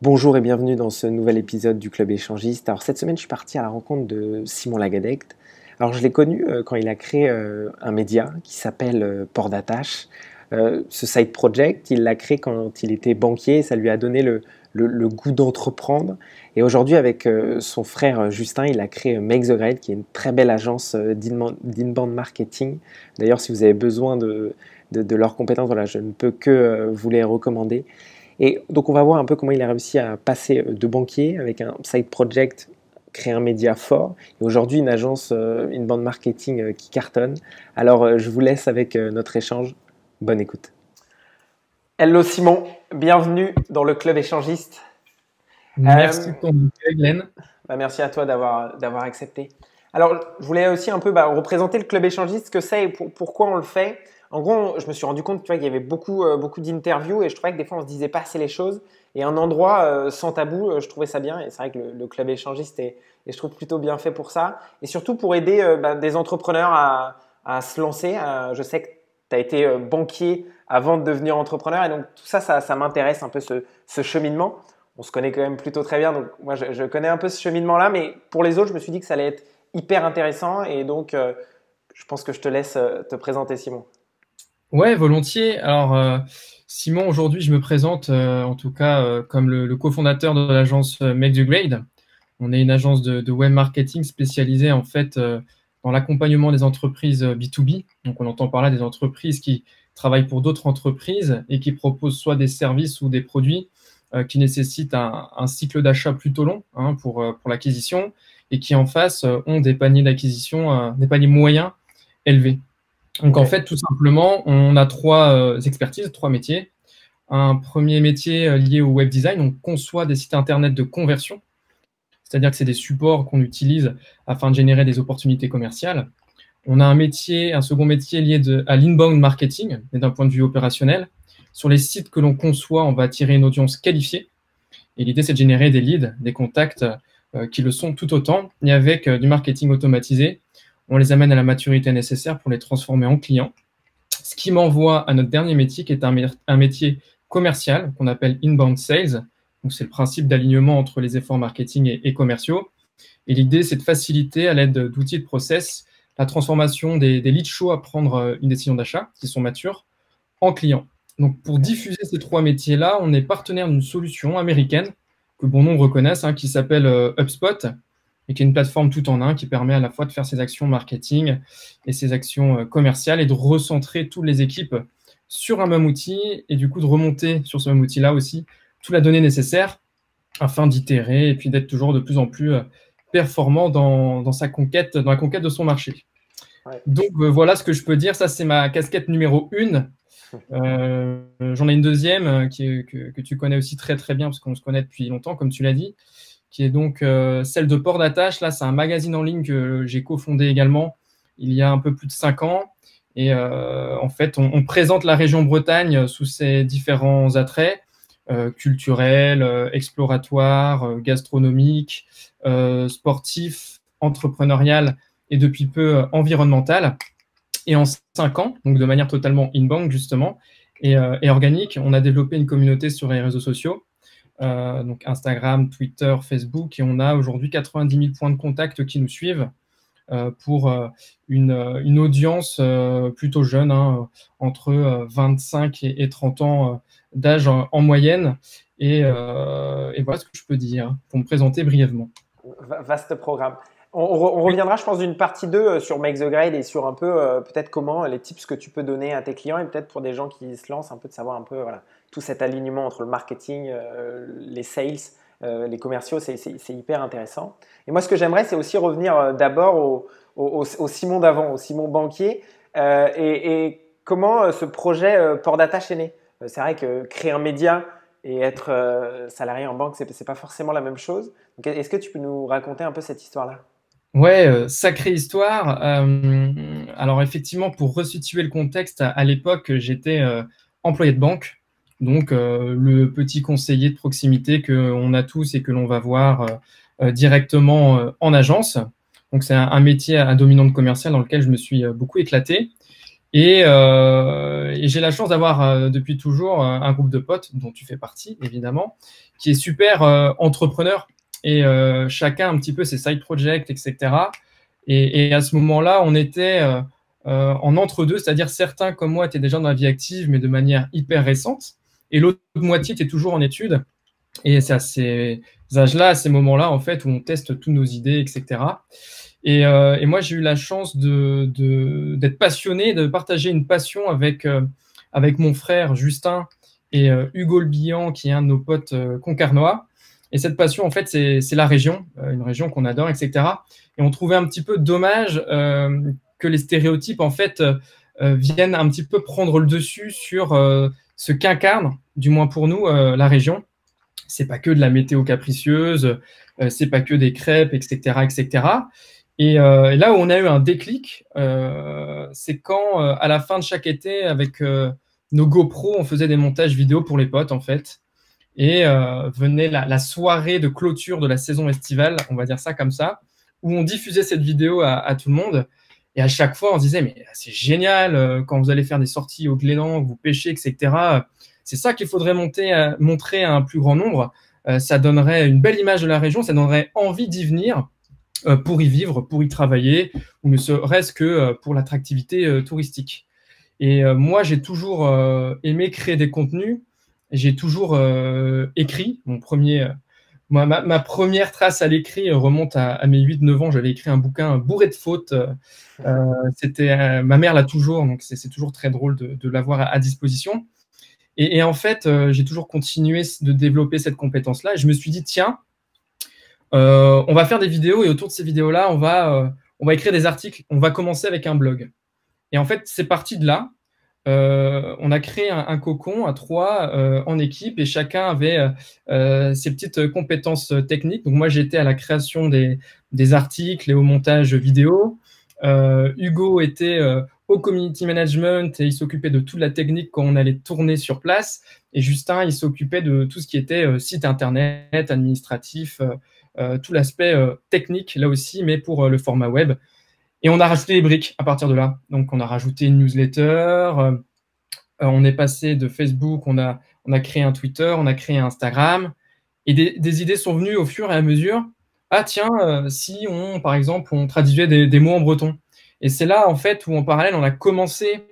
Bonjour et bienvenue dans ce nouvel épisode du Club Échangiste. Alors cette semaine, je suis parti à la rencontre de Simon Lagadect. Alors je l'ai connu euh, quand il a créé euh, un média qui s'appelle euh, Port d'attache. ce side project, il l'a créé quand il était banquier, ça lui a donné le, goût d'entreprendre. Et aujourd'hui, avec son frère Justin, il a créé Make the Grade, qui est une très belle agence d'inbound marketing. D'ailleurs, si vous avez besoin de, de leurs compétences, voilà, je ne peux que vous les recommander. Et donc on va voir un peu comment il a réussi à passer de banquier avec un side project, créer un média fort, et aujourd'hui une agence, euh, une bande marketing euh, qui cartonne. Alors euh, je vous laisse avec notre échange. Bonne écoute. Hello Simon, bienvenue dans le club échangiste. Merci pour ton Glenn. Bah, merci à toi d'avoir accepté. Alors, je voulais aussi un peu bah, représenter le club échangiste, ce que c'est et pourquoi on le fait. En gros, je me suis rendu compte qu'il y avait beaucoup, euh, beaucoup d'interviews et je trouvais que des fois on se disait pas assez les choses. Et un endroit euh, sans tabou, euh, je trouvais ça bien. Et c'est vrai que le, club échangiste est, et je trouve plutôt bien fait pour ça. Et surtout pour aider bah, des entrepreneurs à, se lancer. je sais que tu as été banquier avant de devenir entrepreneur et donc tout ça, ça, m'intéresse un peu ce, cheminement. On se connaît quand même plutôt très bien, donc moi je connais un peu ce cheminement-là, mais pour les autres, je me suis dit que ça allait être hyper intéressant et donc je pense que je te laisse te présenter Simon. Ouais, volontiers. Alors, euh, Simon, aujourd'hui, je me présente euh, en tout cas euh, comme le, cofondateur de l'agence Make the Grade. On est une agence de, web marketing spécialisée en fait dans l'accompagnement des entreprises B2B. Donc, on entend par là des entreprises qui travaillent pour d'autres entreprises et qui proposent soit des services ou des produits qui nécessitent un, cycle d'achat plutôt long hein, pour, pour l'acquisition et qui en face ont des paniers d'acquisition, des paniers moyens élevés. Donc en fait, tout simplement, on a trois euh, expertises, trois métiers. Un premier métier euh, lié au web design, on conçoit des sites internet de conversion, c'est-à-dire que c'est des supports qu'on utilise afin de générer des opportunités commerciales. On a un métier, un second métier lié à l'inbound marketing, mais d'un point de vue opérationnel. Sur les sites que l'on conçoit, on va attirer une audience qualifiée. Et l'idée, c'est de générer des leads, des contacts euh, qui le sont tout autant, et avec du marketing automatisé on les amène à la maturité nécessaire pour les transformer en clients. Ce qui m'envoie à notre dernier métier, qui est un, métier commercial qu'on appelle inbound sales. C'est le principe d'alignement entre les efforts marketing et, commerciaux. Et l'idée, c'est de faciliter à l'aide d'outils de process la transformation des, des leads chauds à prendre euh, une décision d'achat, qui sont matures, en clients. Donc, pour diffuser ces trois métiers-là, on est partenaire d'une solution américaine que bon nombre reconnaissent, hein, qui s'appelle euh, HubSpot, et qui est une plateforme tout en un qui permet à la fois de faire ses actions marketing et ses actions euh, commerciales et de recentrer toutes les équipes sur un même outil et du coup de remonter sur ce même outil-là aussi toute la donnée nécessaire afin d'itérer et puis d'être toujours de plus en plus euh, performant dans, sa conquête, dans la conquête de son marché. Donc euh, voilà ce que je peux dire. Ça, c'est ma casquette numéro une. J'en ai une deuxième qui, que, que, tu connais aussi très très bien parce qu'on se connaît depuis longtemps, comme tu l'as dit qui est donc euh, celle de Port d'Attache. Là, c'est un magazine en ligne que j'ai cofondé également il y a un peu plus de cinq ans. Et euh, en fait, on, présente la région Bretagne sous ses différents attraits euh, culturels, exploratoires, gastronomiques, sportifs, entrepreneurial et depuis peu environnemental. Et en cinq ans, donc de manière totalement in-bank justement, et, et, organique, on a développé une communauté sur les réseaux sociaux euh, donc Instagram, Twitter, Facebook, et on a aujourd'hui 90 000 points de contact qui nous suivent euh, pour euh, une, audience plutôt jeune, hein, entre 25 et, 30 ans d'âge en, moyenne. Et, voilà ce que je peux dire pour me présenter brièvement. Vaste programme. On, reviendra, je pense, d'une partie 2 sur Make the Grade et sur un peu peut-être comment les tips que tu peux donner à tes clients et peut-être pour des gens qui se lancent un peu de savoir un peu voilà, tout cet alignement entre le marketing, euh, les sales, euh, les commerciaux, c'est hyper intéressant. Et moi, ce que j'aimerais, c'est aussi revenir euh, d'abord au, Simon d'avant, au Simon banquier, et, comment ce projet Port d'attache est né. C'est vrai que créer un média et être salarié en banque, c'est pas forcément la même chose. Est-ce que tu peux nous raconter un peu cette histoire-là? Ouais, sacrée histoire. alors effectivement, pour resituer le contexte, à l'époque, j'étais employé de banque donc euh, le petit conseiller de proximité qu'on a tous et que l'on va voir euh, euh, directement en agence. Donc c'est un, métier à dominante commerciale dans lequel je me suis beaucoup éclaté. Et, et j'ai la chance d'avoir depuis toujours un groupe de potes, dont tu fais partie, évidemment, qui est super entrepreneur. Et chacun un petit peu ses side projects, etc. Et, et à ce moment-là, on était en entre-deux, c'est-à-dire certains comme moi étaient déjà dans la vie active, mais de manière hyper récente. Et l'autre moitié était toujours en études. Et c'est à ces âges-là, à ces moments-là, en fait, où on teste toutes nos idées, etc. Euh, et, moi, j'ai eu la chance d'être passionné, de partager une passion avec, euh, avec mon frère Justin et euh, Hugo Le qui est un de nos potes concarnois. Et cette passion, en fait, c'est la région, une région qu'on adore, etc. Et on trouvait un petit peu dommage que les stéréotypes, en fait, viennent un petit peu prendre le dessus sur ce qu'incarne, du moins pour nous, la région c'est pas que de la météo capricieuse, euh, c'est pas que des crêpes, etc., etc. Euh, et, là où on a eu un déclic, euh, c'est quand à la fin de chaque été, avec nos GoPro, on faisait des montages vidéo pour les potes en fait. Et venait la, soirée de clôture de la saison estivale, on va dire ça comme ça, où on diffusait cette vidéo à, tout le monde. Et à chaque fois, on se disait, mais c'est génial, quand vous allez faire des sorties au Glénan, vous pêchez, etc. C'est ça qu'il faudrait monter, montrer à un plus grand nombre. Euh, ça donnerait une belle image de la région, ça donnerait envie d'y venir euh, pour y vivre, pour y travailler, ou ne serait-ce que euh, pour l'attractivité touristique. Et moi, j'ai toujours aimé créer des contenus. J'ai toujours écrit. Mon premier, ma, première trace à l'écrit remonte à, mes 8-9 ans. J'avais écrit un bouquin bourré de fautes. C'était ma mère l'a toujours, donc c'est toujours très drôle de, l'avoir à, disposition. Et, en fait, euh, j'ai toujours continué de développer cette compétence-là. Et je me suis dit, tiens, euh, on va faire des vidéos et autour de ces vidéos-là, on, va, euh, on va écrire des articles. On va commencer avec un blog. Et en fait, c'est parti de là. On a créé un, cocon à trois en équipe et chacun avait ses petites compétences techniques. Moi, j'étais à la création des, des, articles et au montage vidéo. Hugo était au community management et il s'occupait de toute la technique quand on allait tourner sur place. Et Justin, il s'occupait de tout ce qui était euh, site internet, administratif, euh, euh, tout l'aspect technique là aussi, mais pour le format web. Et on a rajouté les briques à partir de là. Donc on a rajouté une newsletter, on est passé de Facebook, on a, on a créé un Twitter, on a créé un Instagram. Et des, idées sont venues au fur et à mesure. Ah tiens, si on, par exemple, on traduisait des mots en breton et c'est là, en fait, où en parallèle, on a commencé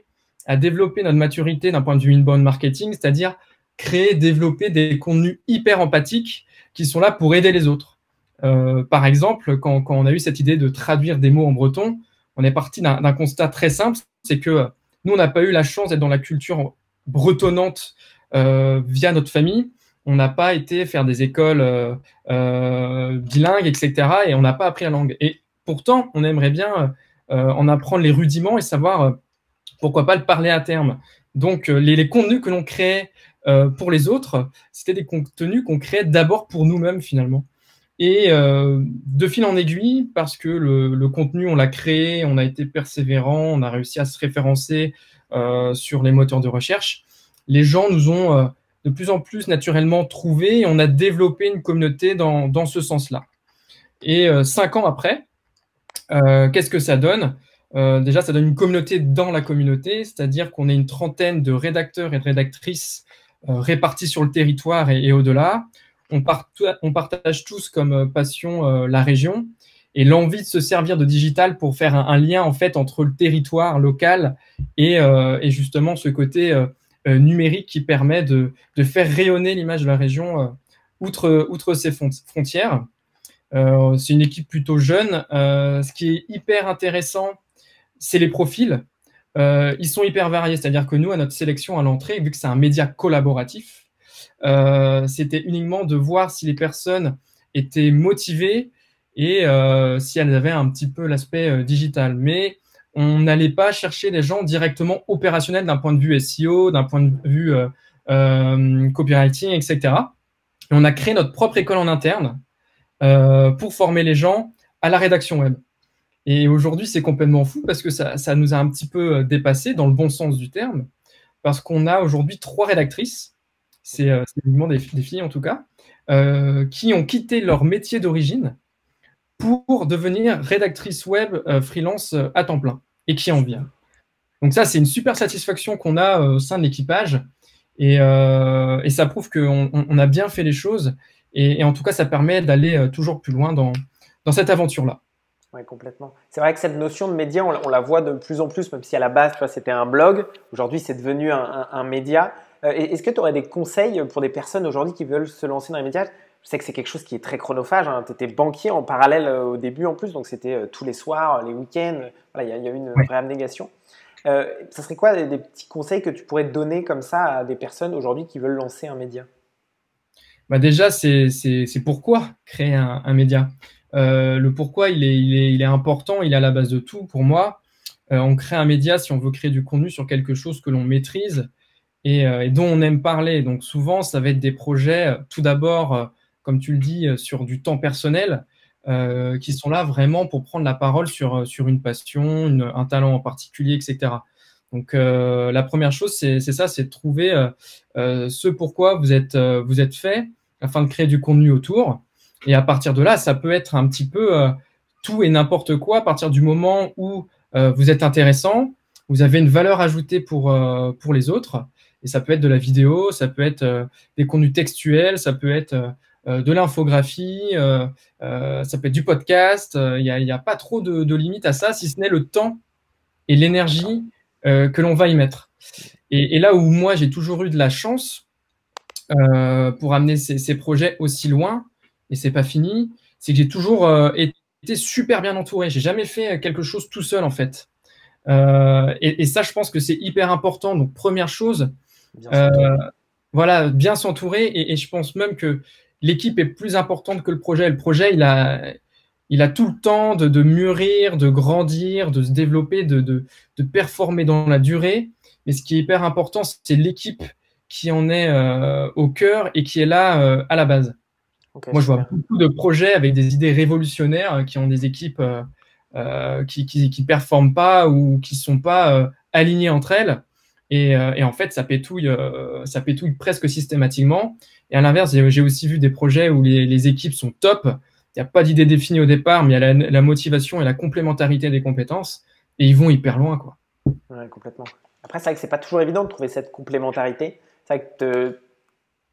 à développer notre maturité d'un point de vue inbound marketing, c'est-à-dire créer, développer des contenus hyper empathiques qui sont là pour aider les autres. Euh, par exemple, quand, on a eu cette idée de traduire des mots en breton, on est parti d'un constat très simple, c'est que nous, on n'a pas eu la chance d'être dans la culture bretonnante euh, via notre famille. On n'a pas été faire des écoles euh, bilingues, etc. Et on n'a pas appris la langue. Et pourtant, on aimerait bien en apprendre les rudiments et savoir pourquoi pas le parler à terme. Donc, les, contenus que l'on crée pour les autres, c'était des contenus qu'on créait d'abord pour nous-mêmes finalement. Et de fil en aiguille, parce que le, contenu, on l'a créé, on a été persévérant, on a réussi à se référencer sur les moteurs de recherche, les gens nous ont de plus en plus naturellement trouvés et on a développé une communauté dans, ce sens-là. Et cinq ans après, euh, qu'est-ce que ça donne? Euh, Déjà, ça donne une communauté dans la communauté, c'est-à-dire qu'on est une trentaine de rédacteurs et de rédactrices euh, répartis sur le territoire et, au-delà. On, partage tous comme passion la région et l'envie de se servir de digital pour faire un, lien en fait entre le territoire local et, justement ce côté numérique qui permet de, faire rayonner l'image de la région outre, ses frontières. Euh, c'est une équipe plutôt jeune. Euh, ce qui est hyper intéressant, c'est les profils. Euh, ils sont hyper variés, c'est-à-dire que nous, à notre sélection à l'entrée, vu que c'est un média collaboratif, c'était uniquement de voir si les personnes étaient motivées et si elles avaient un petit peu l'aspect digital. Mais on n'allait pas chercher des gens directement opérationnels d'un point de vue SEO, d'un point de vue copywriting, etc. Et on a créé notre propre école en interne euh, pour former les gens à la rédaction web. Et aujourd'hui, c'est complètement fou parce que ça, nous a un petit peu euh, dépassé dans le bon sens du terme, parce qu'on a aujourd'hui trois rédactrices, c'est euh, des, des, filles en tout cas, qui ont quitté leur métier d'origine pour devenir rédactrice web freelance à temps plein et qui en vient. Donc ça, c'est une super satisfaction qu'on a au sein de l'équipage. Et, ça prouve qu'on on a bien fait les choses. Et, en tout cas, ça permet d'aller toujours plus loin dans, dans cette aventure-là. Oui, complètement. C'est vrai que cette notion de média, on, la voit de plus en plus, même si à la base, c'était un blog. Aujourd'hui, c'est devenu un, média. Euh, est-ce que tu aurais des conseils pour des personnes aujourd'hui qui veulent se lancer dans les médias Je sais que c'est quelque chose qui est très chronophage. Hein. Tu étais banquier en parallèle euh, au début en plus, donc c'était euh, tous les soirs, les week-ends. il y, a eu une vraie abnégation. ça serait quoi des, petits conseils que tu pourrais donner comme ça à des personnes aujourd'hui qui veulent lancer un média? Bah Déjà, c'est pourquoi créer un média? Euh, le pourquoi, il est, important, il est à la base de tout pour moi. Euh, on crée un média si on veut créer du contenu sur quelque chose que l'on maîtrise et, euh, dont on aime parler. Donc souvent, ça va être des projets, tout d'abord, comme tu le dis, sur du temps personnel, qui sont là vraiment pour prendre la parole sur, une passion, un talent en particulier, etc. Donc la première chose, c'est ça, c'est de trouver ce pourquoi vous êtes, vous êtes fait afin de créer du contenu autour. Et à partir de là, ça peut être un petit peu euh, tout et n'importe quoi à partir du moment où euh, vous êtes intéressant, vous avez une valeur ajoutée pour, euh, pour les autres. Et ça peut être de la vidéo, ça peut être des contenus textuels, ça peut être de l'infographie, ça peut être du podcast. Il n'y a, pas trop de, limites à ça, si ce n'est le temps et l'énergie que l'on va y mettre. Et, là où moi j'ai toujours eu de la chance pour amener ces, projets aussi loin, et c'est pas fini, c'est que j'ai toujours euh, été super bien entouré. J'ai jamais fait quelque chose tout seul en fait. Euh, et, ça, je pense que c'est hyper important. Donc première chose, euh, voilà, bien s'entourer. Et, je pense même que l'équipe est plus importante que le projet. Le projet, il a, il a tout le temps de, mûrir, de grandir, de se développer, de, de, performer dans la durée. Mais ce qui est hyper important, c'est l'équipe qui en est au cœur et qui est là à la base. Moi, je vois beaucoup de projets avec des idées révolutionnaires euh, qui ont des équipes euh, euh, qui ne performent pas ou qui ne sont pas alignées entre elles. Et, en fait, ça pétouille, ça pétouille presque systématiquement. Et à l'inverse, j'ai aussi vu des projets où les, équipes sont top. Il n'y a pas d'idée définie au départ, mais il y a la, motivation et la complémentarité des compétences. Et ils vont hyper loin. Quoi. complètement. Après, c'est vrai que ce n'est pas toujours évident de trouver cette complémentarité. C'est vrai que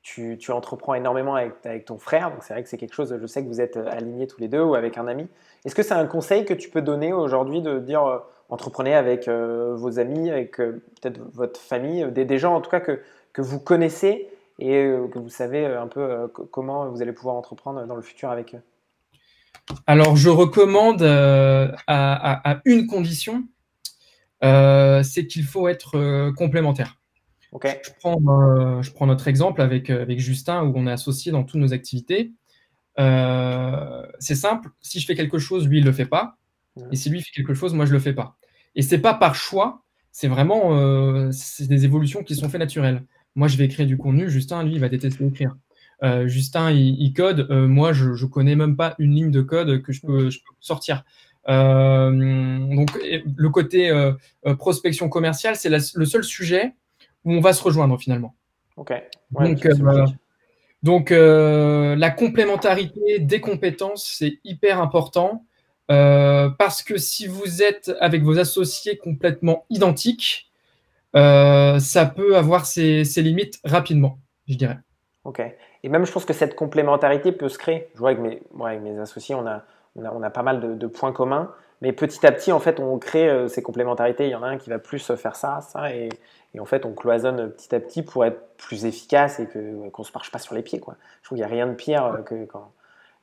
tu, entreprends énormément avec, ton frère, donc c'est vrai que c'est quelque chose, je sais que vous êtes euh, alignés tous les deux ou avec un ami. Est-ce que c'est un conseil que tu peux donner aujourd'hui de dire euh, entreprenez avec euh, vos amis, avec peut-être votre famille, des, gens en tout cas que, que vous connaissez et que vous savez un peu comment vous allez pouvoir entreprendre dans le futur avec eux Alors je recommande à, une condition, c'est qu'il faut être complémentaire. Je, prends, euh, je, prends, notre exemple avec, euh, avec Justin où on est associé dans toutes nos activités. Euh, c'est simple, si je fais quelque chose, lui, il ne le fait pas. Et si lui fait quelque chose, moi, je ne le fais pas. Et c'est pas par choix, c'est vraiment c'est des évolutions qui sont faites naturelles. Moi, je vais créer du contenu, Justin, lui, il va détester écrire. Justin, il, code, moi, je ne connais même pas une ligne de code que je peux, je peux sortir. donc, le côté prospection commerciale, c'est le seul sujet où on va se rejoindre finalement. Ok. donc, euh, euh, la complémentarité des compétences, c'est hyper important euh, parce que si vous êtes avec vos associés complètement identiques, ça peut avoir ses, limites rapidement, je dirais. Ok. Et même, je pense que cette complémentarité peut se créer. Je vois avec mes, avec mes associés, on a, on a, pas mal de, de, points communs. Mais petit à petit, en fait, on crée ces complémentarités. Il y en a un qui va plus faire ça, ça, et, et en fait, on cloisonne petit à petit pour être plus efficace et qu'on ne se marche pas sur les pieds. Quoi. Je trouve qu'il n'y a rien de pire euh, que quand,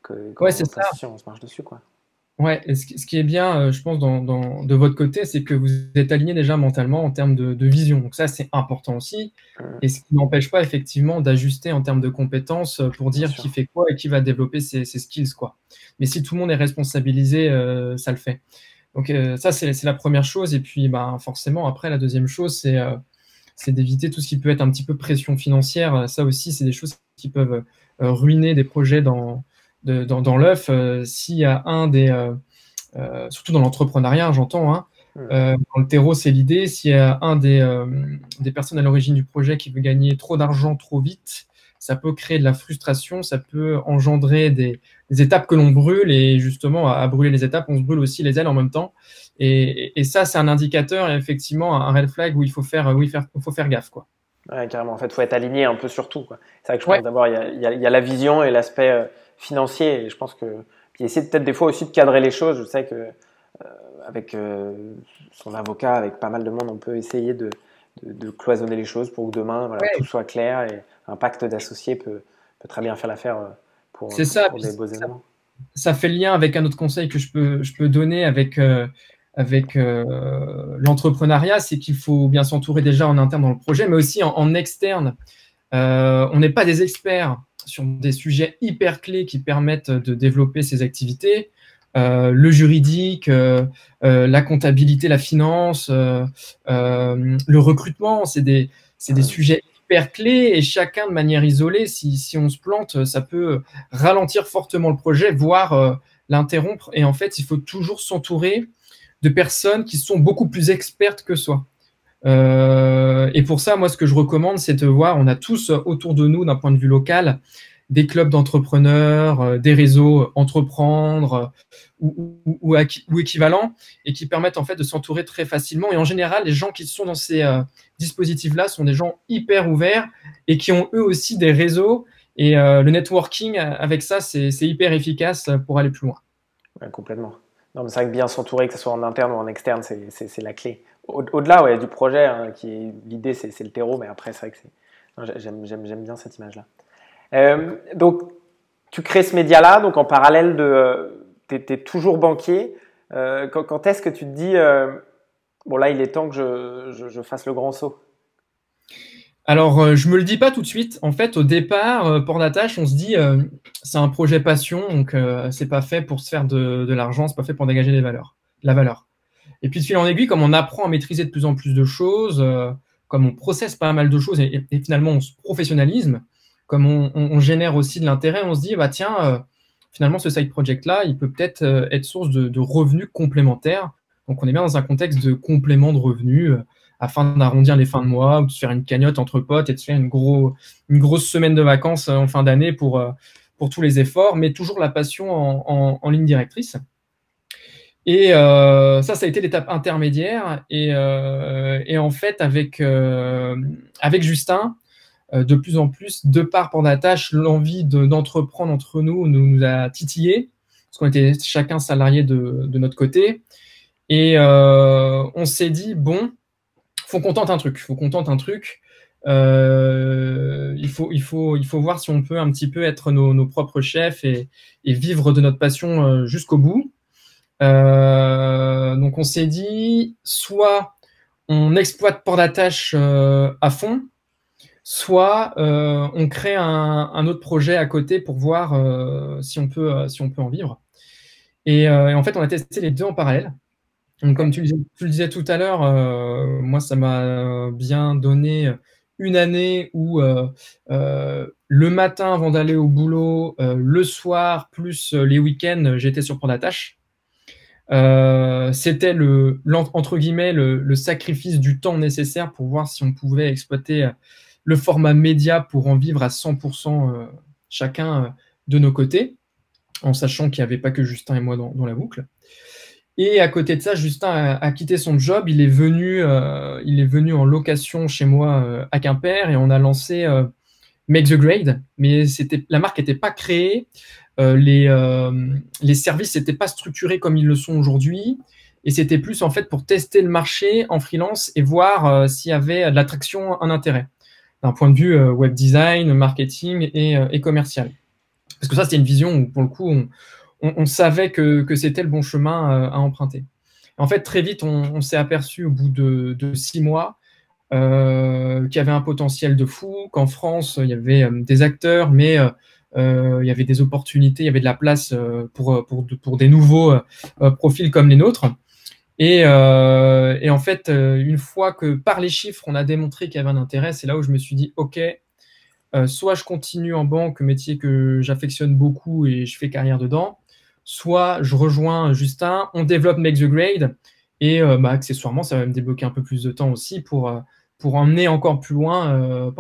que, ouais, c'est ça. on se marche dessus. Quoi. Ouais, et ce, qui est bien, euh, je pense, dans, dans, de votre côté, c'est que vous êtes aligné déjà mentalement en termes de, de vision. Donc ça, c'est important aussi. Et ce qui n'empêche pas effectivement d'ajuster en termes de compétences euh, pour dire qui fait quoi et qui va développer ses, ses, skills. Quoi. Mais si tout le monde est responsabilisé, ça le fait. Donc ça, c'est la première chose. Et puis, bah, forcément, après, la deuxième chose, c'est d'éviter tout ce qui peut être un petit peu pression financière. Ça aussi, c'est des choses qui peuvent euh, ruiner des projets dans, dans, l'œuf. Euh, s'il y a un des, euh, surtout dans l'entrepreneuriat, j'entends, hein, dans le terreau, c'est l'idée. S'il y a un des, des personnes à l'origine du projet qui veut gagner trop d'argent trop vite, ça peut créer de la frustration, ça peut engendrer des, étapes que l'on brûle et justement à, brûler les étapes, on se brûle aussi les ailes en même temps. Et, ça, c'est un indicateur, effectivement, un red flag où il faut faire, où il faut faire gaffe, quoi. Ouais, carrément. En fait, il faut être aligné un peu sur tout. C'est vrai que je pense d'abord, il y, a, la vision et l'aspect euh, financier. Et je pense que. Puis essayer peut-être des fois aussi de cadrer les choses. Je sais que euh, avec euh, son avocat, avec pas mal de monde, on peut essayer de, de, cloisonner les choses pour que demain voilà, tout soit clair et un pacte d'associés peut, peut, très bien faire l'affaire pour, ça, des beaux éléments. Ça fait lien avec un autre conseil que je peux, je peux donner avec avec euh, l'entrepreneuriat, c'est qu'il faut bien s'entourer déjà en interne dans le projet, mais aussi en, externe. Euh, on n'est pas des experts sur des sujets hyper clés qui permettent de développer ces activités. Euh, le juridique, la comptabilité, la finance, le recrutement, c'est des, des, sujets hyper clés et chacun de manière isolée, si, si, on se plante, ça peut ralentir fortement le projet, voire l'interrompre. Et en fait, il faut toujours s'entourer de personnes qui sont beaucoup plus expertes que soi. Euh, et pour ça, moi, ce que je recommande, c'est de voir, on a tous autour de nous, d'un point de vue local, des clubs d'entrepreneurs, euh, des réseaux entreprendre ou, ou, équivalents, et qui permettent en fait de s'entourer très facilement. Et en général, les gens qui sont dans ces euh, dispositifs-là sont des gens hyper ouverts et qui ont eux aussi des réseaux. Et le networking, avec ça, c'est hyper efficace pour aller plus loin. complètement. Non, c'est vrai que bien s'entourer, que ce soit en interne ou en externe, c'est la clé. Au-delà ouais, du projet, hein, qui l'idée, c'est le terreau, mais après, c'est vrai que j'aime bien cette image-là. Euh, donc, tu crées ce média-là, donc en parallèle de, tu es, toujours banquier. Euh, quand, est-ce que tu te dis, euh, bon là, il est temps que je, fasse le grand saut? Alors, euh, je me le dis pas tout de suite. En fait, au départ, euh, Port d'attache, on se dit, euh, c'est un projet passion, donc c'est pas fait pour se faire de, de l'argent, c'est pas fait pour dégager des valeurs, la valeur. Et puis de fil en aiguille, comme on apprend à maîtriser de plus en plus de choses, comme on processe pas mal de choses et, finalement on se professionnalise, comme on, génère aussi de l'intérêt, on se dit, bah tiens, finalement ce side project là, il peut peut-être être source de, revenus complémentaires. Donc on est bien dans un contexte de complément de revenus afin d'arrondir les fins de mois ou de se faire une cagnotte entre potes et de faire une, gros, une grosse semaine de vacances en fin d'année pour, euh, pour tous les efforts, mais toujours la passion en, ligne directrice. Et euh, ça, ça a été l'étape intermédiaire. Et, euh, en fait, avec, avec Justin, de plus en plus, de par tâche, l'envie d'entreprendre entre nous, nous, a titillé, parce qu'on était chacun salarié de, notre côté. Et on s'est dit, bon, faut qu'on tente un truc. Faut qu'on tente un truc. Euh, il, faut, il, faut, il faut voir si on peut un petit peu être nos, propres chefs et, vivre de notre passion euh, jusqu'au bout. Euh, donc on s'est dit, soit on exploite port d'attache à fond, soit on crée un, autre projet à côté pour voir si, on peut, si on peut en vivre. et en fait, on a testé les deux en parallèle comme tu, le disais tout à l'heure, euh, moi, ça m'a bien donné une année où euh, euh, le matin avant d'aller au boulot, le soir, plus les week-ends, j'étais sur Prendre tâche. C'était le, entre guillemets le, sacrifice du temps nécessaire pour voir si on pouvait exploiter le format média pour en vivre à 100% chacun de nos côtés, en sachant qu'il n'y avait pas que Justin et moi dans la boucle. Et à côté de ça, Justin a, quitté son job. Il est venu, euh, il est venu en location chez moi euh, à Quimper et on a lancé euh, Make the Grade. Mais c'était, la marque n'était pas créée. les, les services n'étaient pas structurés comme ils le sont aujourd'hui. Et c'était plus en fait pour tester le marché en freelance et voir s'il y avait de l'attraction, un intérêt d'un point de vue web design, marketing et, commercial. Parce que ça, c'était une vision où pour le coup, on, savait que, c'était le bon chemin euh, à emprunter. En fait, très vite, on, s'est aperçu au bout de, six mois euh, qu'il y avait un potentiel de fou, qu'en France, il y avait euh, des acteurs, mais il y avait des opportunités, il y avait de la place pour, pour, des nouveaux profils comme les nôtres. Et, en fait, une fois que par les chiffres, on a démontré qu'il y avait un intérêt, c'est là où je me suis dit, OK, soit je continue en banque, métier que j'affectionne beaucoup et je fais carrière dedans, soit je rejoins Justin, on développe Make the Grade, et euh, bah, accessoirement, ça va me débloquer un peu plus de temps aussi pour, euh, pour emmener encore plus loin euh.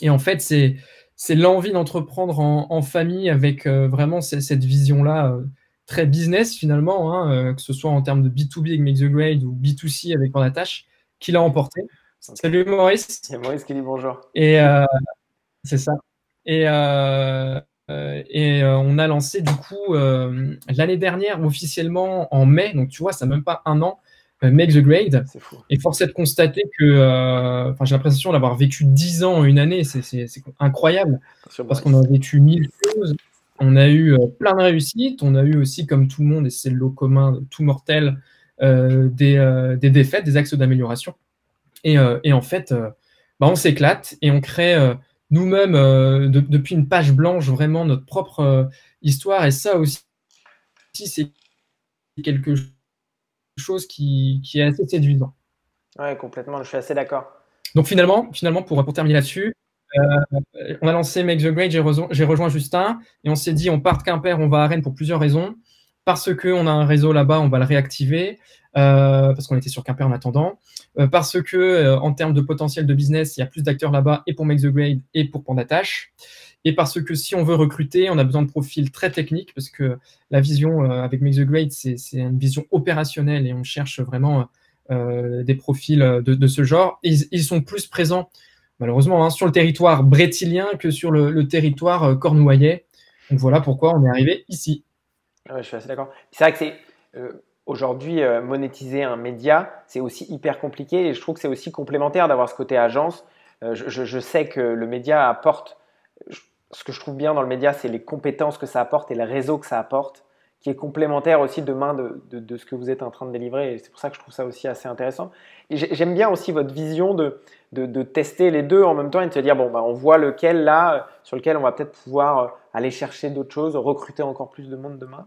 Et en fait, c'est c'est l'envie d'entreprendre en, famille avec vraiment cette, vision-là très business finalement, hein, que ce soit en termes de B2B avec Make the Grade ou B2C avec Portatage, qui l'a emporté. Salut Maurice. C'est Maurice qui dit bonjour. Et c'est ça. Et, et on a lancé du coup l'année dernière officiellement en mai, donc tu vois, ça n'a même pas un an, euh, make the grade. Et force est de constater que euh, j'ai l'impression d'avoir vécu 10 ans en une année. C'est incroyable. Parce qu'on a vécu mille choses. On a eu euh, plein de réussites. On a eu aussi, comme tout le monde, et c'est le lot commun, tout mortel, des, des, défaites, des axes d'amélioration. Et, et, en fait, bah, on s'éclate et on crée nous-mêmes, depuis une page blanche, vraiment notre propre histoire. Et ça aussi, c'est quelque chose chose qui, est assez séduisant. Oui, complètement, je suis assez d'accord. Donc finalement, finalement pour, pour terminer là-dessus, euh, on a lancé Make the Great, j'ai rejoint, Justin, et on s'est dit, on part de Quimper, on va à Rennes pour plusieurs raisons. Parce qu'on a un réseau là-bas, on va le réactiver, euh, parce qu'on était sur Quimper en attendant. Euh, parce que en termes de potentiel de business, il y a plus d'acteurs là-bas, et pour Make the Grade, et pour Pandatache et parce que si on veut recruter, on a besoin de profils très techniques, parce que la vision euh, avec Make the Great, c'est une vision opérationnelle et on cherche vraiment euh, des profils de, ce genre. ils, sont plus présents, malheureusement, hein, sur le territoire brétilien que sur le, territoire euh, cornouaillais. Donc voilà pourquoi on est arrivé ici. je suis assez d'accord. C'est vrai que c'est aujourd'hui monétiser un média, c'est aussi hyper compliqué et je trouve que c'est aussi complémentaire d'avoir ce côté agence. Je, sais que le média apporte ce que je trouve bien dans le média, c'est les compétences que ça apporte et le réseau que ça apporte, qui est complémentaire aussi demain de, ce que vous êtes en train de délivrer. C'est pour ça que je trouve ça aussi assez intéressant. J'aime bien aussi votre vision de, de, tester les deux en même temps et de se dire, bon, bah, on voit lequel là, sur lequel on va peut-être pouvoir euh, aller chercher d'autres choses, recruter encore plus de monde demain.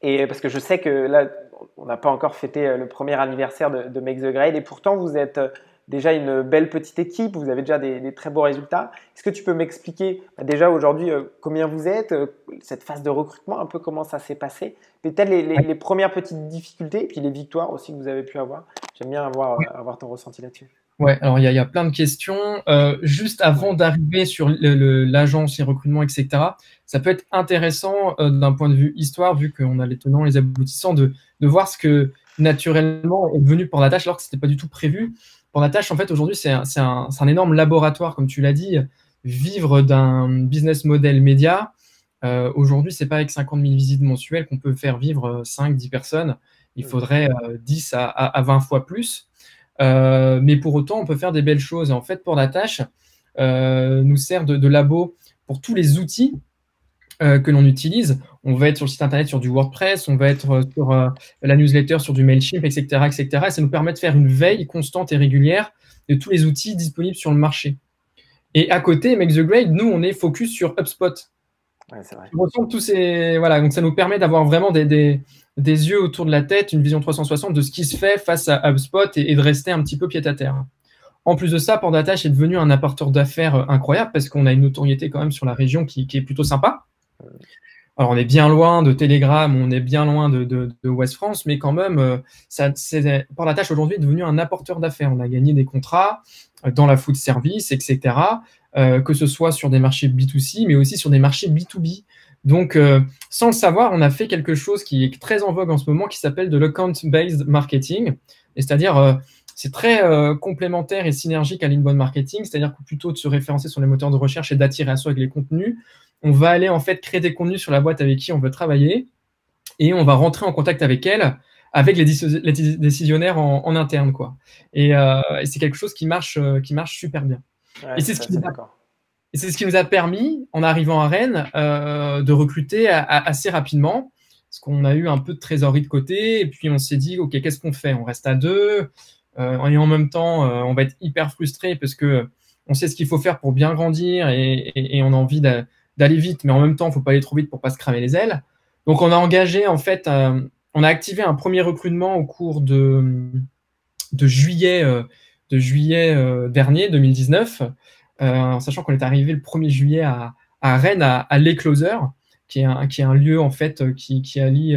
Et parce que je sais que là, on n'a pas encore fêté euh, le premier anniversaire de, Make the Grade et pourtant vous êtes euh, déjà une belle petite équipe, vous avez déjà des, très beaux résultats. Est-ce que tu peux m'expliquer bah, déjà aujourd'hui euh, combien vous êtes, euh, cette phase de recrutement, un peu comment ça s'est passé, peut-être les, premières petites difficultés et puis les victoires aussi que vous avez pu avoir. J'aime bien avoir, euh, avoir ton ressenti là-dessus. Ouais, alors il y, a plein de questions. juste avant d'arriver sur l'agence, les recrutements, etc., ça peut être intéressant d'un point de vue histoire, vu qu'on a les tenants, les aboutissants, de, de voir ce que naturellement est devenu pour la tâche alors que ce n'était pas du tout prévu. Pour en fait, aujourd'hui, c'est un, énorme laboratoire, comme tu l'as dit. Vivre d'un business model média, euh, aujourd'hui, c'est pas avec 50 000 visites mensuelles qu'on peut faire vivre 5-10 euh, personnes. Il faudrait 10 euh, à, 20 fois plus. mais pour autant, on peut faire des belles choses. Et en fait, tâche, nous sert de, labo pour tous les outils euh, que l'on utilise. On va être sur le site internet sur du WordPress, on va être euh, sur euh, la newsletter sur du Mailchimp, etc., etc. Et ça nous permet de faire une veille constante et régulière de tous les outils disponibles sur le marché. Et à côté, Make the Grade, nous, on est focus sur HubSpot. Ouais, c'est vrai. tous ces... Voilà, donc ça nous permet d'avoir vraiment des, des, des, yeux autour de la tête, une vision 360 de ce qui se fait face à HubSpot et, de rester un petit peu pied à terre. En plus de ça, Pandatache est devenu un apporteur d'affaires incroyable parce qu'on a une notoriété quand même sur la région qui, qui est plutôt sympa. Alors, on est bien loin de Telegram, on est bien loin de, West France, mais quand même, euh, ça, par la tâche aujourd'hui devenu un apporteur d'affaires. On a gagné des contrats euh, dans la food service, etc., euh, que ce soit sur des marchés B2C, mais aussi sur des marchés B2B. Donc, sans le savoir, on a fait quelque chose qui est très en vogue en ce moment, qui s'appelle de l'account-based marketing. C'est-à-dire, c'est très complémentaire et synergique à l'inbound marketing, c'est-à-dire que plutôt de se référencer sur les moteurs de recherche et d'attirer à soi avec les contenus, on va aller en fait créer des contenus sur la boîte avec qui on veut travailler et on va rentrer en contact avec elle, avec les, décisionnaires en, interne. Quoi. Euh, et, c'est quelque chose qui marche, euh, qui marche super bien. et c'est ce, ce, qui nous a permis, en arrivant à Rennes, euh, de recruter assez rapidement, parce qu'on a eu un peu de trésorerie de côté, et puis on s'est dit, OK, qu'est-ce qu'on fait? On reste à deux, et en même temps, on va être hyper frustré parce que on sait ce qu'il faut faire pour bien grandir et, et on a envie de d'aller vite, mais en même temps, il ne faut pas aller trop vite pour pas se cramer les ailes. Donc, on a engagé, en fait, euh, on a activé un premier recrutement au cours de, de juillet, euh, de juillet euh, dernier, 2019, en sachant qu'on est arrivé le 1er juillet à, Rennes, à, à l'Ecloser, qui est, un, qui est un lieu, en fait, qui, qui allie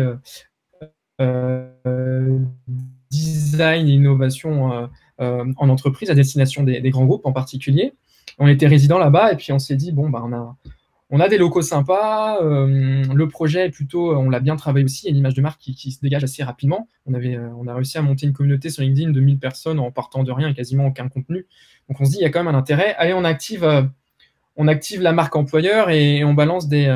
design et innovation en entreprise à destination des, des, grands groupes en particulier. On était résident là-bas et puis on s'est dit, bon, bah, on a, on a des locaux sympas. le projet, plutôt, on l'a bien travaillé aussi. Il y a une image de marque qui, se dégage assez rapidement. On, avait, on a réussi à monter une communauté sur LinkedIn de 1000 personnes en partant de rien et quasiment aucun contenu. Donc on se dit, il y a quand même un intérêt. Allez, on active, active la marque employeur et, on balance des,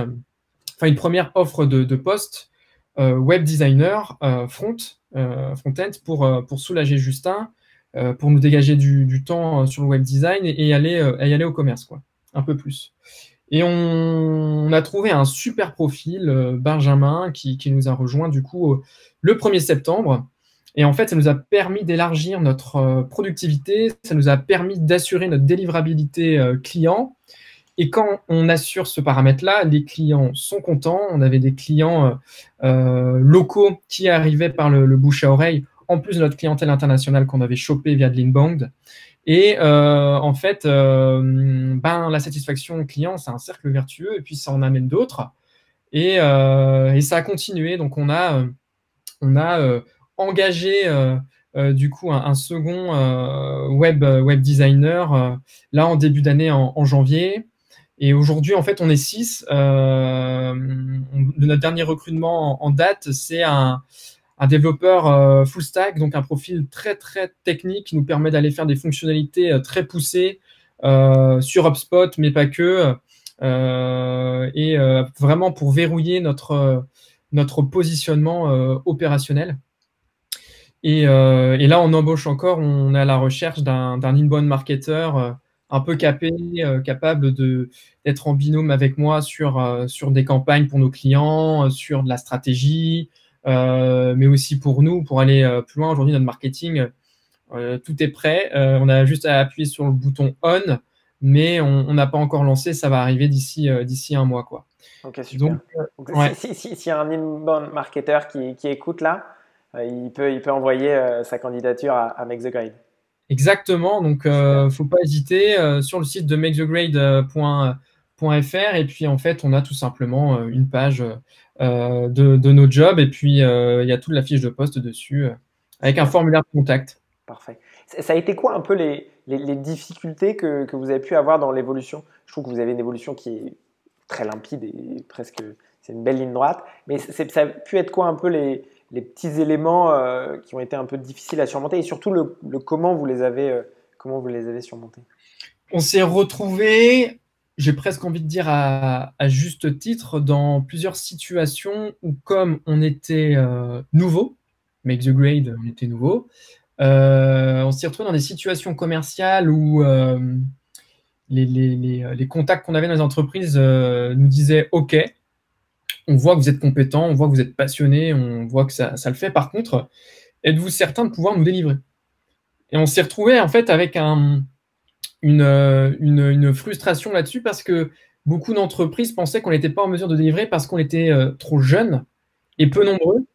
enfin, une première offre de, poste web designer front, front-end pour, soulager Justin euh, pour nous dégager du, temps euh, sur le web design et, aller, euh, aller au commerce, quoi, un peu plus. Et on, a trouvé un super profil, Benjamin, qui, nous a rejoint du coup le 1er septembre. Et en fait, ça nous a permis d'élargir notre productivité, ça nous a permis d'assurer notre délivrabilité client. Et quand on assure ce paramètre-là, les clients sont contents. On avait des clients locaux qui arrivaient par le bouche à oreille en plus de notre clientèle internationale qu'on avait chopé via de l'inbound. Et euh, en fait, euh, ben, la satisfaction client, c'est un cercle vertueux, et puis ça en amène d'autres. Et, euh, ça a continué. Donc on a, on a engagé du coup un, second web, web designer là en début d'année en, janvier. Et aujourd'hui, en fait, on est six. notre dernier recrutement en date, c'est un, un développeur euh, full stack, donc un profil très très technique qui nous permet d'aller faire des fonctionnalités euh, très poussées euh, sur HubSpot, mais pas que, et vraiment pour verrouiller notre, notre positionnement opérationnel. Et, là, on embauche encore, on est à la recherche d'un inbound marketer un peu capé, capable d'être en binôme avec moi sur, sur des campagnes pour nos clients, sur de la stratégie, mais aussi pour nous, pour aller euh, plus loin. Aujourd'hui, notre marketing, euh, tout est prêt. on a juste à appuyer sur le bouton on, mais on n'a pas encore lancé. Ça va arriver d'ici d'ici un mois, quoi. Ok, super. Donc, S'il si, si, y a un inbound marketer qui, qui écoute là, il, peut, il peut envoyer sa candidature à, Make the Grade. Exactement, donc ne faut pas hésiter sur le site de makethegrade.fr et puis en fait on a tout simplement une page euh, de, nos jobs. Et puis, euh, il y a toute la fiche de poste dessus, euh, avec un formulaire de contact. Parfait. Ça a été quoi un peu les, les, difficultés que, que, vous avez pu avoir dans l'évolution? Je trouve que vous avez une évolution qui est très limpide et presque, c'est une belle ligne droite. Mais ça a pu être quoi un peu les, les petits éléments qui ont été un peu difficiles à surmonter et surtout le, le comment vous les avez, comment vous les avez surmontés? On s'est retrouvé j'ai presque envie de dire à, juste titre, dans plusieurs situations où, comme on était euh, nouveau, Make the Grade, on était nouveau, euh, on s'est retrouvé dans des situations commerciales où euh, les, contacts qu'on avait dans les entreprises nous disaient OK, on voit que vous êtes compétent, on voit que vous êtes passionné, on voit que ça, ça le fait. Par contre, êtes-vous certain de pouvoir nous délivrer? Et on s'est retrouvé en fait avec un, euh, une, une, frustration là-dessus parce que beaucoup d'entreprises pensaient qu'on n'était pas en mesure de délivrer parce qu'on était euh, trop jeune et peu nombreux.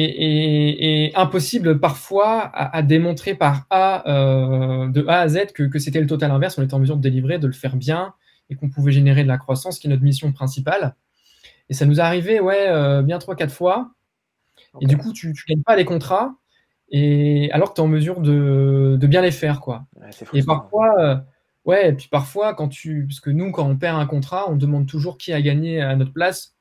Et, impossible parfois à, démontrer par A, euh, de A à Z que, que c'était le total inverse, on était en mesure de délivrer, de le faire bien et qu'on pouvait générer de la croissance, qui est notre mission principale. Et ça nous est arrivé, ouais, bien trois, quatre fois. Et du coup, tu ne gagnes pas les contrats et alors que tu es en mesure de, de, bien les faire quoi. et parfois euh, ouais, et puis parfois quand tu parce que nous quand on perd un contrat, on demande toujours qui a gagné à notre place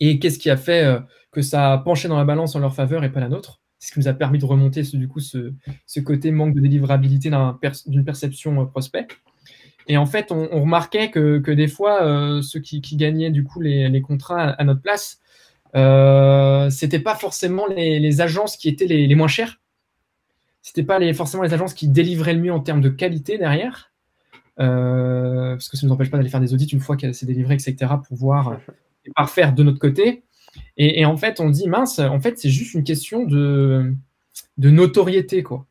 et qu'est-ce qui a fait euh, que ça a penché dans la balance en leur faveur et pas la nôtre. C'est ce qui nous a permis de remonter ce, du coup ce, ce côté manque de délivrabilité d'une perception euh, prospect. Et en fait, on, on remarquait que, que, des fois, ceux qui, qui, gagnaient du coup les, les contrats à, notre place, euh, c'était pas forcément les, agences qui étaient les, moins chères. C'était pas forcément les agences qui délivraient le mieux en termes de qualité derrière. Euh, parce que ça ne nous empêche pas d'aller faire des audits une fois qu'elle s'est délivrée, etc., pour voir et parfaire de notre côté. Et, en fait, on dit, mince, en fait, c'est juste une question de, notoriété, quoi.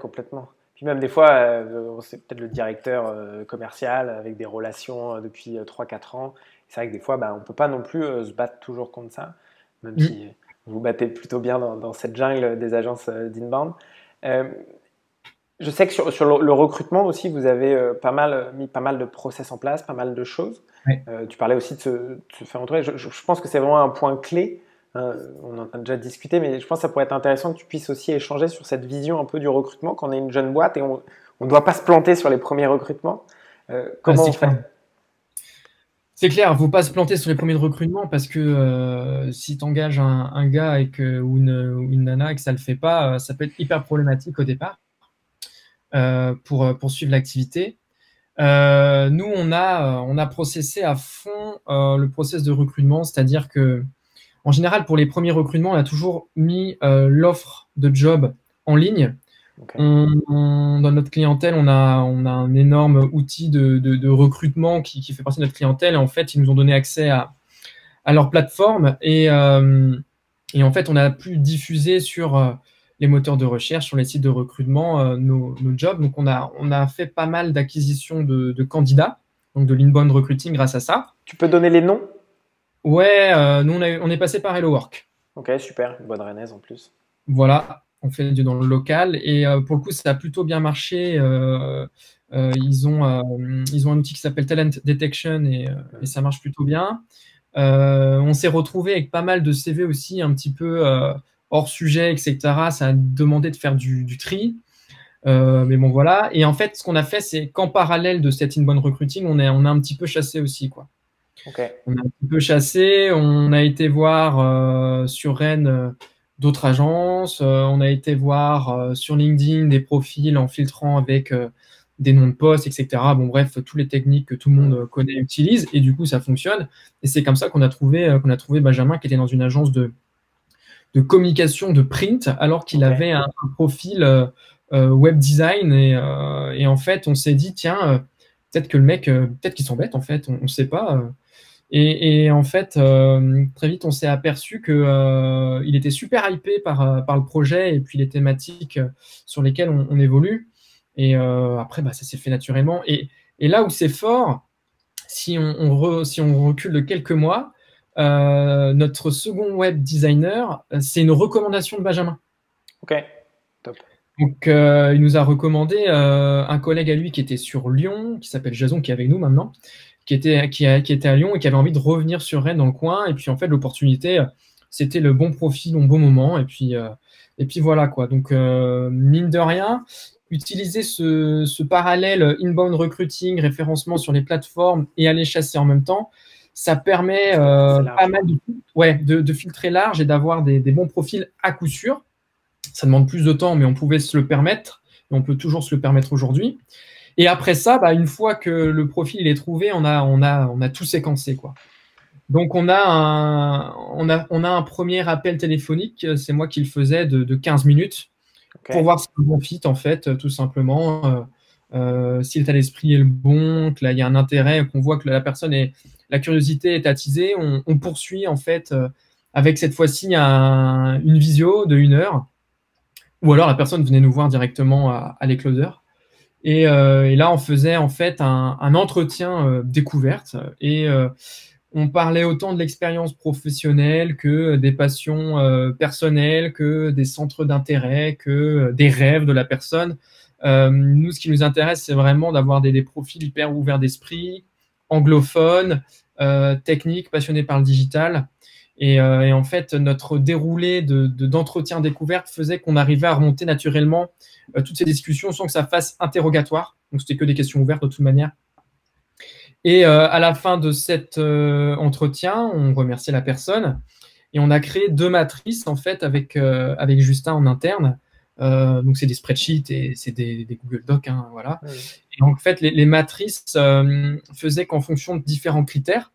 Complètement. Puis même des fois, euh, c'est peut-être le directeur euh, commercial avec des relations depuis 3-4 ans c'est vrai que des fois, bah, on ne peut pas non plus euh, se battre toujours contre ça, même mm. si vous battez plutôt bien dans, cette jungle des agences euh, d'inbound. Euh, je sais que sur, sur le, recrutement aussi, vous avez pas mal, mis pas mal de process en place, pas mal de choses. tu parlais aussi de se, faire entourer. Je, pense que c'est vraiment un point clé. Hein, on en a déjà discuté, mais je pense que ça pourrait être intéressant que tu puisses aussi échanger sur cette vision un peu du recrutement quand on est une jeune boîte et on, ne doit pas se planter sur les premiers recrutements. Euh, comment on fait c'est clair, il ne faut pas se planter sur les premiers recrutements parce que euh, si tu engages un, gars et que, ou, une, nana et que ça ne le fait pas, ça peut être hyper problématique au départ pour poursuivre l'activité. nous, on a, on a processé à fond le process de recrutement, c'est-à-dire que en général, pour les premiers recrutements, on a toujours mis euh, l'offre de job en ligne. Dans notre clientèle, on a, on a un énorme outil de, recrutement qui, fait partie de notre clientèle. Et en fait, ils nous ont donné accès à, leur plateforme. Et, euh, et, en fait, on a pu diffuser sur euh, les moteurs de recherche, sur les sites de recrutement, nos, jobs. Donc, on a, on a fait pas mal d'acquisitions de, de, candidats, donc de l'inbound recruiting grâce à ça. Tu peux donner les noms? Ouais, euh, nous on, est passé par Hello Work. Ok, super, une bonne rennaise en plus. Voilà, on fait dans le local et euh, pour le coup ça a plutôt bien marché. Euh, ils, ont, ils ont un outil qui s'appelle Talent Detection et, ça marche plutôt bien. on s'est retrouvé avec pas mal de CV aussi un petit peu hors sujet, etc. Ça a demandé de faire du, tri. mais bon, voilà. Et en fait, ce qu'on a fait, c'est qu'en parallèle de cette inbound recruiting, on, est, on a un petit peu chassé aussi. Quoi. On a un petit peu chassé, on a été voir euh, sur Rennes euh, d'autres agences, euh, on a été voir sur LinkedIn des profils en filtrant avec des noms de postes, etc. Bon, bref, toutes les techniques que tout le monde connaît et utilise, et du coup, ça fonctionne. Et c'est comme ça qu'on a, trouvé, qu'on a trouvé Benjamin qui était dans une agence de, de communication de print, alors qu'il avait un, profil web design. Et, et, en fait, on s'est dit, tiens, peut-être que le mec, peut-être qu'il s'embête, en fait, on ne sait pas. Et, en fait, euh, très vite, on s'est aperçu qu'il euh, était super hypé par, euh, par le projet et puis les thématiques sur lesquelles on, évolue. Et après, bah, ça s'est fait naturellement. Et, là où c'est fort, si on, si on recule de quelques mois, notre second web designer, c'est une recommandation de Benjamin. Ok, top. Donc, il nous a recommandé un collègue à lui qui était sur Lyon, qui s'appelle Jason, qui est avec nous maintenant, qui était, qui, qui, était à Lyon et qui avait envie de revenir sur Rennes dans le coin. Et puis en fait, l'opportunité, c'était le bon profil au bon moment. Et puis, euh, et puis voilà quoi. Donc, euh, mine de rien, utiliser ce, ce, parallèle inbound recruiting, référencement sur les plateformes et aller chasser en même temps, ça permet euh, pas mal de, ouais, de, de, filtrer large et d'avoir des, des, bons profils à coup sûr. Ça demande plus de temps, mais on pouvait se le permettre. Et on peut toujours se le permettre aujourd'hui. Et après ça, bah, une fois que le profil est trouvé, on a, on a, on a tout séquencé. Quoi. Donc on a, un, on, a, on a un premier appel téléphonique, c'est moi qui le faisais, de, 15 minutes, pour voir si le bon fit, en fait, tout simplement. Euh, euh, si l'état d'esprit est le bon, que là il y a un intérêt, qu'on voit que la personne est, la curiosité est attisée, on, poursuit en fait euh, avec cette fois-ci un, une visio de une heure, ou alors la personne venait nous voir directement à, à l'écloseur. Euh, et, là, on faisait en fait un, entretien euh, découverte et euh, on parlait autant de l'expérience professionnelle que des passions personnelles, que des centres d'intérêt, que des rêves de la personne. nous, ce qui nous intéresse, c'est vraiment d'avoir des, profils hyper ouverts d'esprit, anglophones, techniques, passionnés par le digital. Et, en fait, notre déroulé d'entretien de, découverte faisait qu'on arrivait à remonter naturellement euh, toutes ces discussions sans que ça fasse interrogatoire. Donc, c'était que des questions ouvertes de toute manière. Et euh, à la fin de cet euh, entretien, on remerciait la personne et on a créé deux matrices en fait avec, avec Justin en interne. donc c'est des spreadsheets et c'est des, Google Docs, hein, voilà. Et en fait, les, matrices faisaient qu'en fonction de différents critères,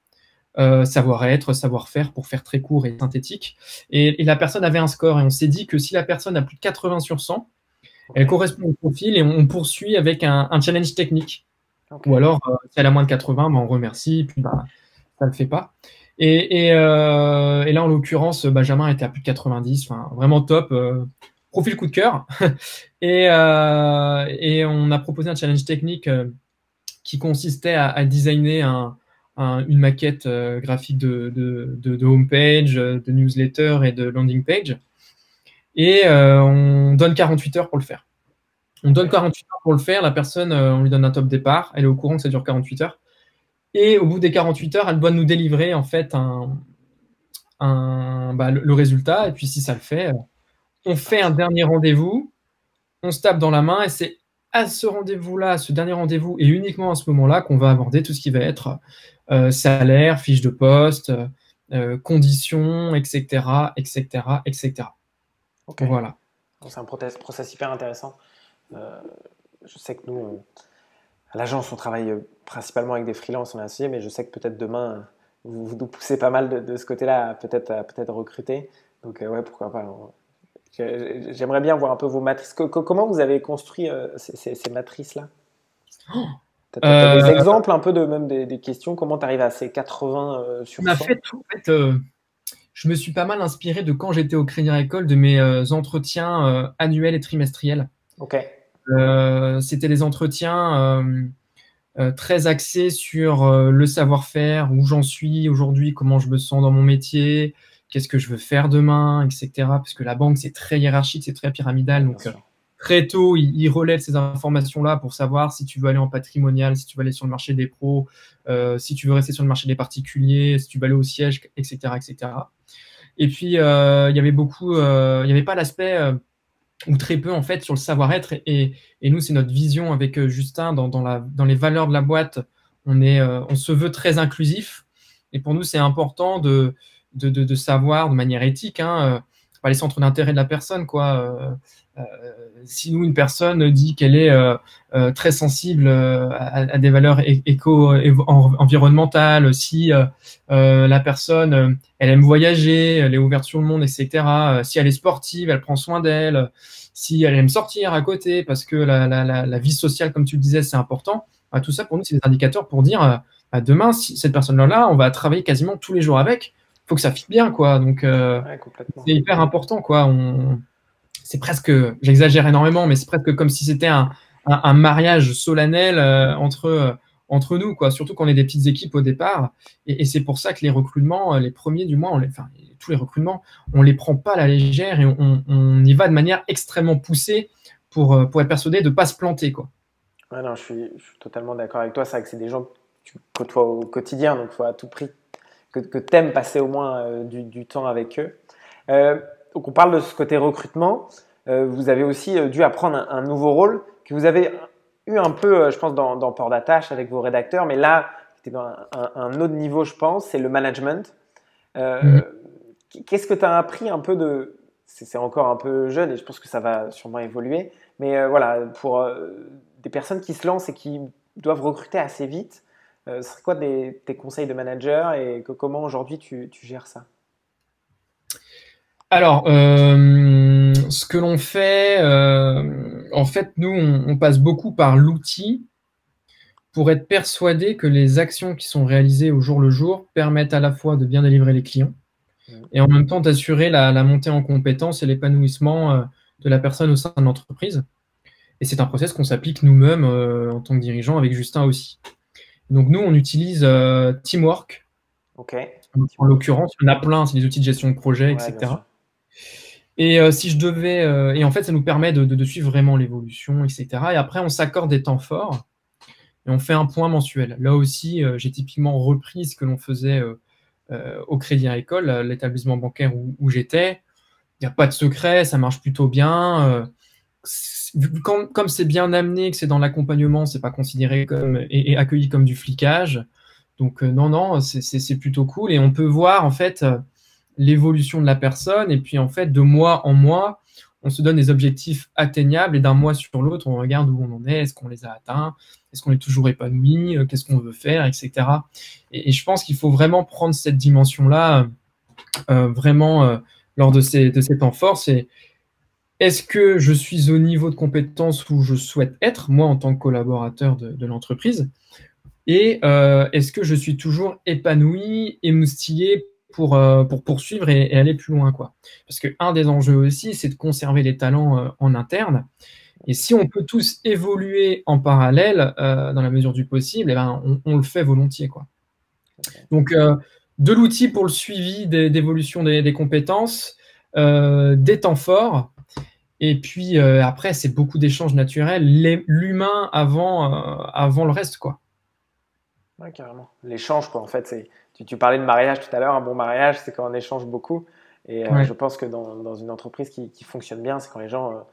savoir-être, savoir-faire, pour faire très court et synthétique, et, et, la personne avait un score. Et on s'est dit que si la personne a plus de 80 sur 100, elle correspond au profil et on poursuit avec un, challenge technique. Ou alors, euh, si elle a moins de 80, ben, on remercie, puis bah, ça ne le fait pas. Euh, et, là, en l'occurrence, Benjamin était à plus de 90, vraiment top. Euh, profil coup de cœur. et, on a proposé un challenge technique qui consistait à, designer une maquette graphique de, de, de, homepage, de newsletter et de landing page. Et euh, on donne 48 heures pour le faire. On donne 48 heures pour le faire. La personne, euh, on lui donne un top départ. Elle est au courant que ça dure 48 heures. Et au bout des 48 heures, elle doit nous délivrer en fait un, bah, le, résultat. Et puis si ça le fait, on fait un dernier rendez-vous. On se tape dans la main et c'est à ce rendez-vous-là, ce dernier rendez-vous, et uniquement à ce moment-là qu'on va aborder tout ce qui va être salaire, fiche de poste, conditions, etc., etc., etc. Voilà. C'est un process, hyper intéressant. je sais que nous, à l'agence, on travaille principalement avec des freelances, on est associés, mais je sais que peut-être demain, vous, vous nous poussez pas mal de, ce côté-là, peut-être à peut-être recruter. Donc, ouais, pourquoi pas. J'aimerais bien voir un peu vos matrices. Comment vous avez construit euh, ces, matrices-là? Oh Tu as, des euh, exemples un peu de même des, questions Comment tu arrives à ces 80 euh, sur 100 fait, en fait je me suis pas mal inspiré de quand j'étais au Crédit Agricole, de mes entretiens annuels et trimestriels. Ok. C'était des entretiens très axés sur le savoir-faire, où j'en suis aujourd'hui, comment je me sens dans mon métier, qu'est-ce que je veux faire demain, etc. Parce que la banque, c'est très hiérarchique, c'est très pyramidal. Donc, euh, très tôt, il, relève ces informations-là pour savoir si tu veux aller en patrimonial, si tu veux aller sur le marché des pros, euh, si tu veux rester sur le marché des particuliers, si tu veux aller au siège, etc. etc. Et puis, euh, il y avait beaucoup, il n'y avait pas l'aspect, ou très peu en fait, sur le savoir-être. Et, nous, c'est notre vision avec Justin dans, les valeurs de la boîte. On, est, on se veut très inclusif. Et pour nous, c'est important de, savoir de manière éthique, hein, euh, pas les centres d'intérêt de la personne, quoi. Euh, euh, si nous, une personne dit qu'elle est très sensible à, des valeurs éco-environnementales, si la personne, elle aime voyager, elle est ouverte sur le monde, etc., si elle est sportive, elle prend soin d'elle, si elle aime sortir à côté, parce que la, vie sociale, comme tu le disais, c'est important, bah, tout ça, pour nous, c'est des indicateurs pour dire, bah, demain, si cette personne-là, on va travailler quasiment tous les jours avec, faut que ça fitte bien, quoi. Donc, euh, c'est hyper important, quoi. On... C'est presque, j'exagère énormément, mais c'est presque comme si c'était un, un, mariage solennel euh, entre, euh, entre nous, quoi. Surtout qu'on est des petites équipes au départ. Et, c'est pour ça que les recrutements, les premiers du mois, on les, enfin, tous les recrutements, on les prend pas à la légère et on, on y va de manière extrêmement poussée pour, pour être persuadé de ne pas se planter, quoi. Ouais, non, je suis, je suis totalement d'accord avec toi. C'est vrai que c'est des gens que tu côtoies au quotidien, donc il faut à tout prix que, que tu aimes passer au moins euh, du, temps avec eux. Euh, donc on parle de ce côté recrutement. Euh, vous avez aussi dû apprendre un, nouveau rôle que vous avez eu un peu, je pense, dans, dans Port d'attache avec vos rédacteurs, mais là, c'était dans un, autre niveau, je pense, c'est le management. Mhm. Qu'est-ce que tu as appris un peu de... C'est encore un peu jeune et je pense que ça va sûrement évoluer, mais voilà, pour des personnes qui se lancent et qui doivent recruter assez vite, euh, ce serait quoi tes conseils de manager et comment aujourd'hui tu, gères ça? Alors, euh, ce que l'on fait, euh, en fait, nous, on, passe beaucoup par l'outil pour être persuadé que les actions qui sont réalisées au jour le jour permettent à la fois de bien délivrer les clients mmh. et en même temps d'assurer la, montée en compétence et l'épanouissement de la personne au sein de l'entreprise. Et c'est un process qu'on s'applique nous-mêmes en tant que dirigeants avec Justin aussi. Donc nous, on utilise euh, Teamwork. Ok. En l'occurrence, en a plein, c'est des outils de gestion de projet, etc. Et euh, si je devais, euh, et en fait, ça nous permet de, suivre vraiment l'évolution, etc. Et après, on s'accorde des temps forts et on fait un point mensuel. Là aussi, j'ai typiquement repris ce que l'on faisait au Crédit Agricole, l'établissement bancaire où, j'étais. Il n'y a pas de secret, ça marche plutôt bien comme c'est bien amené, que c'est dans l'accompagnement, c'est pas considéré comme et, accueilli comme du flicage. Donc euh, non, non, c'est plutôt cool et on peut voir en fait euh, l'évolution de la personne et puis en fait de mois en mois, on se donne des objectifs atteignables et d'un mois sur l'autre, on regarde où on en est, est-ce qu'on les a atteints, est-ce qu'on est toujours épanoui, euh, qu'est-ce qu'on veut faire, etc. Et, je pense qu'il faut vraiment prendre cette dimension-là vraiment lors de ces, de ces temps forts. Est-ce que je suis au niveau de compétence où je souhaite être, moi, en tant que collaborateur de, l'entreprise? Et euh, est-ce que je suis toujours épanoui, émoustillé pour, euh, pour poursuivre et, aller plus loin quoi? Parce qu'un des enjeux aussi, c'est de conserver les talents euh, en interne. Et si on peut tous évoluer en parallèle, dans la mesure du possible, eh ben, on, le fait volontiers. Quoi. Donc, de l'outil pour le suivi d'évolution des, des, compétences, des temps forts, et puis euh, après, c'est beaucoup d'échanges naturels, l'humain avant, euh, avant le reste, quoi. Ouais, carrément. L'échange, quoi. En fait, c'est. Tu, parlais de mariage tout à l'heure. Un bon mariage, c'est quand on échange beaucoup. Et euh, je pense que dans, dans, une entreprise qui, qui fonctionne bien, c'est quand les gens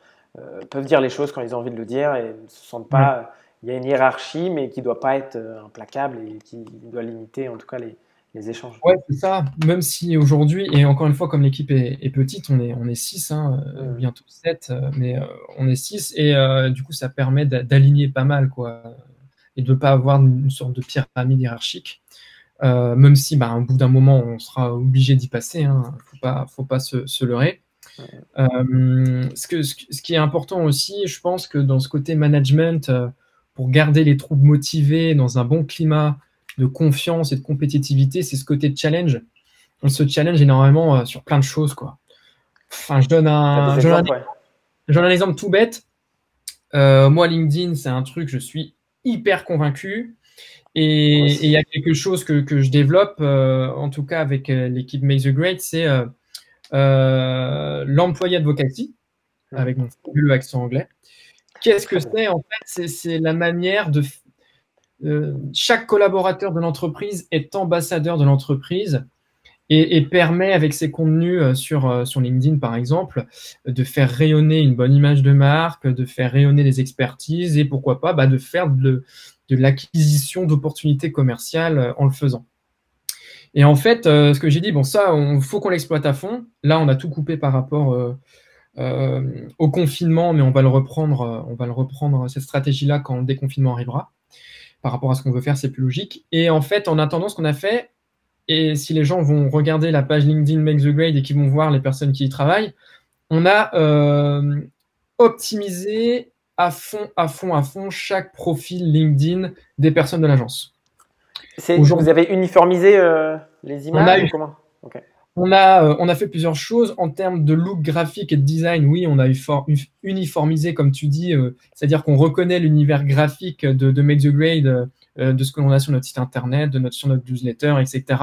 peuvent dire les choses quand ils ont envie de le dire et ne se sentent pas. Il y a une hiérarchie, mais qui ne doit pas être implacable et qui doit limiter en tout cas les, les échanges. Ouais, c'est ça. Même si aujourd'hui, et encore une fois, comme l'équipe est, petite, on est, on est 6, hein, euh, bientôt 7, euh, mais euh, on est 6, et du coup, ça permet d'aligner pas mal, quoi, et de ne pas avoir une sorte de pyramide hiérarchique. même si, bah, un bout d'un moment, on sera obligé d'y passer, il hein, ne faut pas, faut pas se, se leurrer. ce, que, ce, qui est important aussi, je pense que dans ce côté management, pour garder les troupes motivées dans un bon climat, de confiance et de compétitivité, c'est ce côté de challenge. On se challenge énormément euh, sur plein de choses. Quoi. Enfin, je donne un, je donne un, exemple tout bête. Euh, moi, LinkedIn, c'est un truc, je suis hyper convaincu. Et il y a quelque chose que, que je développe, euh, en tout cas avec l'équipe Make the Great, c'est l'employé advocacy, avec mon fabuleux accent anglais. Qu'est-ce que c'est En fait, c'est la manière de, euh, chaque collaborateur de l'entreprise est ambassadeur de l'entreprise et, permet avec ses contenus euh, sur, euh, sur LinkedIn, par exemple, de faire rayonner une bonne image de marque, de faire rayonner des expertises et pourquoi pas bah, de faire de, de l'acquisition d'opportunités commerciales en le faisant. Et en fait, ce que j'ai dit, bon, ça, il faut qu'on l'exploite à fond. Là, on a tout coupé par rapport au confinement, mais on va le reprendre, on va le reprendre cette stratégie-là quand le déconfinement arrivera par rapport à ce qu'on veut faire, c'est plus logique. Et en fait, en attendant, ce qu'on a fait, et si les gens vont regarder la page LinkedIn Make the Grade et qu'ils vont voir les personnes qui y travaillent, on a euh, optimisé à fond, à fond, à fond chaque profil LinkedIn des personnes de l'agence. Vous avez uniformisé euh, les images comment? On a, euh, on a fait plusieurs choses en termes de look graphique et de design. Oui, on a uniformisé, comme tu dis, euh, c'est-à-dire qu'on reconnaît l'univers graphique de, de, Make the Grade, euh, de ce que l'on a sur notre site internet, de notre, sur notre newsletter, etc.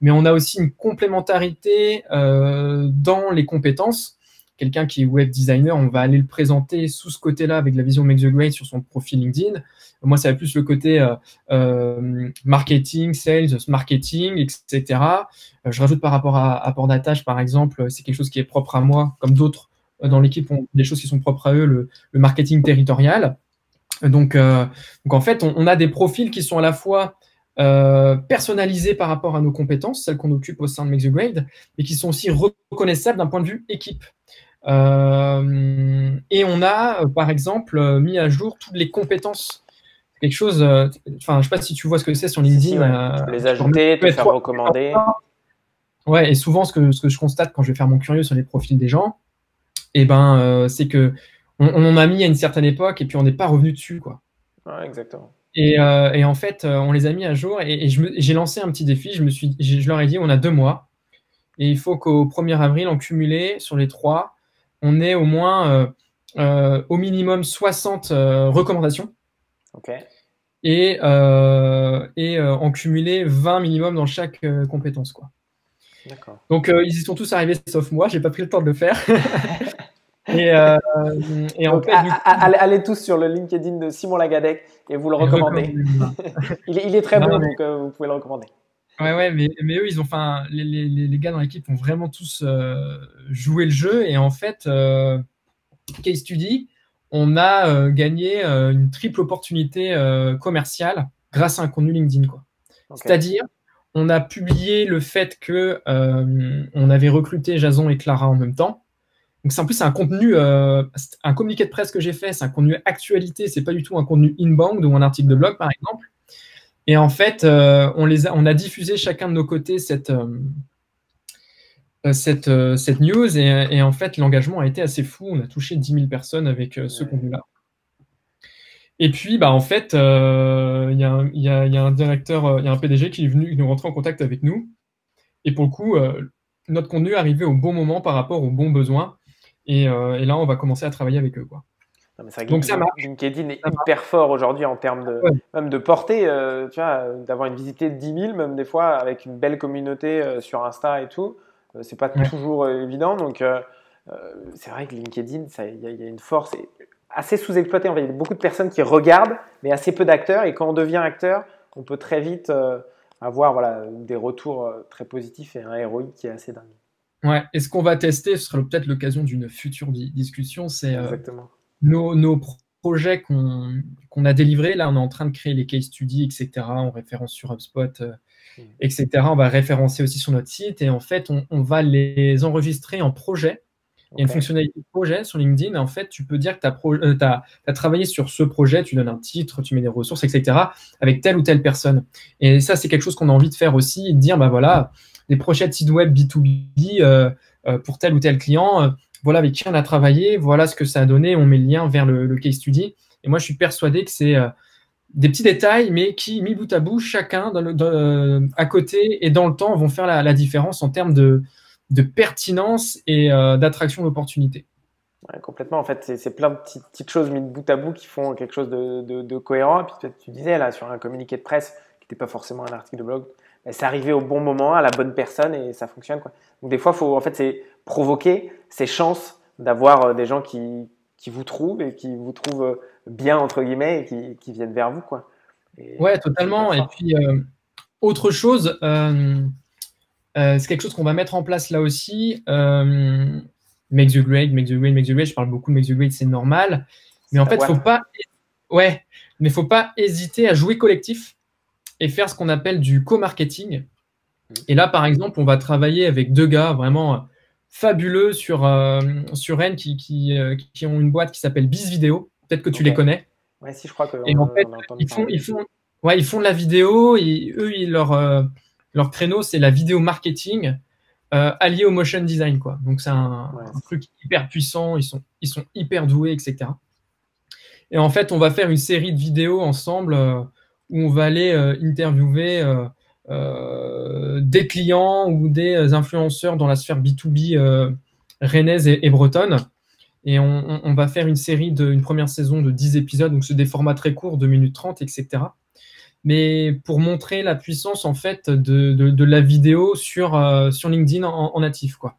Mais on a aussi une complémentarité dans les compétences quelqu'un qui est web designer, on va aller le présenter sous ce côté-là avec la vision Make the Grade sur son profil LinkedIn. Moi, ça va plus le côté euh, euh, marketing, sales, marketing, etc. Euh, je rajoute par rapport à, Port d'attache, par exemple, c'est quelque chose qui est propre à moi, comme d'autres dans l'équipe ont des choses qui sont propres à eux, le, marketing territorial. Donc en fait, on, a des profils qui sont à la fois personnalisés par rapport à nos compétences, celles qu'on occupe au sein de Make the Grade, mais qui sont aussi reconnaissables d'un point de vue équipe. Euh, et on a, euh, par exemple, euh, mis à jour toutes les compétences quelque chose. Enfin, je sais pas si tu vois ce que c'est sur LinkedIn. tu les ajouter, te faire recommander. Ouais, et souvent ce que, ce que je constate quand je vais faire mon curieux sur les profils des gens, et eh ben, c'est que on, en a mis à une certaine époque et puis on n'est pas revenu dessus, quoi. Ouais, exactement. Et, et, en fait, on les a mis à jour et, et j'ai lancé un petit défi. Je me suis, je leur ai dit, on a deux mois et il faut qu'au 1er avril, en cumulé sur les trois, on est au moins euh, euh, au minimum 60 euh, recommandations. Et, et en cumulé 20 minimum dans chaque compétence. Quoi. Donc ils y sont tous arrivés sauf moi, j'ai pas pris le temps de le faire. et, en fait, allez, tous sur le LinkedIn de Simon Lagadec et vous le recommandez. il, est, très bon, donc vous pouvez le recommander. Ouais, ouais, mais, mais eux, ils ont, enfin, les, les, les, gars dans l'équipe ont vraiment tous euh, joué le jeu. Et en fait, euh, case study, on a euh, gagné une triple opportunité commerciale grâce à un contenu LinkedIn. Quoi. C'est-à-dire, on a publié le fait que on avait recruté Jason et Clara en même temps. Donc, c'est en plus c'est un contenu, un communiqué de presse que j'ai fait, c'est un contenu actualité, c'est pas du tout un contenu inbound ou un article de blog, par exemple. Et en fait, euh, on, les a, on a diffusé chacun de nos côtés cette, euh, euh, cette, cette news et, en fait, l'engagement a été assez fou. On a touché 10 000 personnes avec ce contenu-là. Et puis, bah, en fait, il y, y, a un directeur, il y a un PDG qui est venu nous rentrer en contact avec nous. Et pour le coup, notre contenu est arrivé au bon moment par rapport aux bons besoins. Et, et là, on va commencer à travailler avec eux. Quoi. Donc ça LinkedIn est hyper fort aujourd'hui en termes de, même de portée, euh, tu vois, d'avoir une visité de 10 000, même des fois avec une belle communauté euh, sur Insta et tout. Euh, c'est pas toujours évident. Donc c'est vrai que LinkedIn, il y, a une force assez sous-exploitée. En fait, il y a beaucoup de personnes qui regardent, mais assez peu d'acteurs. Et quand on devient acteur, on peut très vite avoir voilà, des retours très positifs et un ROI qui est assez dingue. Ouais, et ce qu'on va tester, ce sera peut-être l'occasion d'une future discussion, c'est euh, nos, nos, projets qu'on a délivrés. Là, on est en train de créer les case studies, etc. On référence sur HubSpot, euh, mm. etc. On va référencer aussi sur notre site et en fait, on, on va les enregistrer en projet il y a une fonctionnalité projet sur LinkedIn. En fait, tu peux dire que tu as, euh, travaillé sur ce projet, tu donnes un titre, tu mets des ressources, etc., avec telle ou telle personne. Et ça, c'est quelque chose qu'on a envie de faire aussi, de dire, bah voilà, des projets de site web B2B euh, euh, pour tel ou tel client, voilà avec qui on a travaillé, voilà ce que ça a donné, on met le lien vers le, case study. Et moi, je suis persuadé que c'est des petits détails, mais qui, mis bout à bout, chacun à côté et dans le temps, vont faire la différence en termes de, de pertinence et euh, d'attraction d'opportunités. complètement, en fait, c'est plein de petites, choses mises bout à bout qui font quelque chose de, cohérent. Et puis tu disais là sur un communiqué de presse qui n'était pas forcément un article de blog, c'est arrivé au bon moment, à la bonne personne et ça fonctionne. Quoi. Donc des fois, faut, en fait, c'est provoquer ces chances d'avoir euh, des gens qui, vous trouvent et qui vous trouvent euh, bien, entre guillemets, et qui, viennent vers vous. Quoi. ouais, totalement. Et puis, autre chose, euh, c'est quelque chose qu'on va mettre en place là aussi. Euh, make the grade, make the grade, make the grade. Je parle beaucoup de make the grade, c'est normal. Mais en fait, faut pas, ouais, mais faut pas hésiter à jouer collectif et faire ce qu'on appelle du co-marketing. Et là, par exemple, on va travailler avec deux gars vraiment fabuleux sur, euh, sur Rennes qui, qui, qui, ont une boîte qui s'appelle Biz Vidéo. Peut-être que tu les connais. Ouais, si, je crois que. Et en fait, ils font, ils, font, ouais, ils font de la vidéo et eux, ils leur leur créneau, c'est la vidéo marketing euh, alliée au motion design. Quoi. Donc, c'est un, truc hyper puissant. Ils sont, ils sont hyper doués, etc. Et en fait, on va faire une série de vidéos ensemble euh, où on va aller euh, interviewer des clients ou des influenceurs dans la sphère B2B rennaise et, bretonne. Et on, va faire une série de, une première saison de 10 épisodes, donc c'est des formats très courts, 2 minutes 30, etc mais pour montrer la puissance en fait de, la vidéo sur, euh, LinkedIn en, natif. Quoi.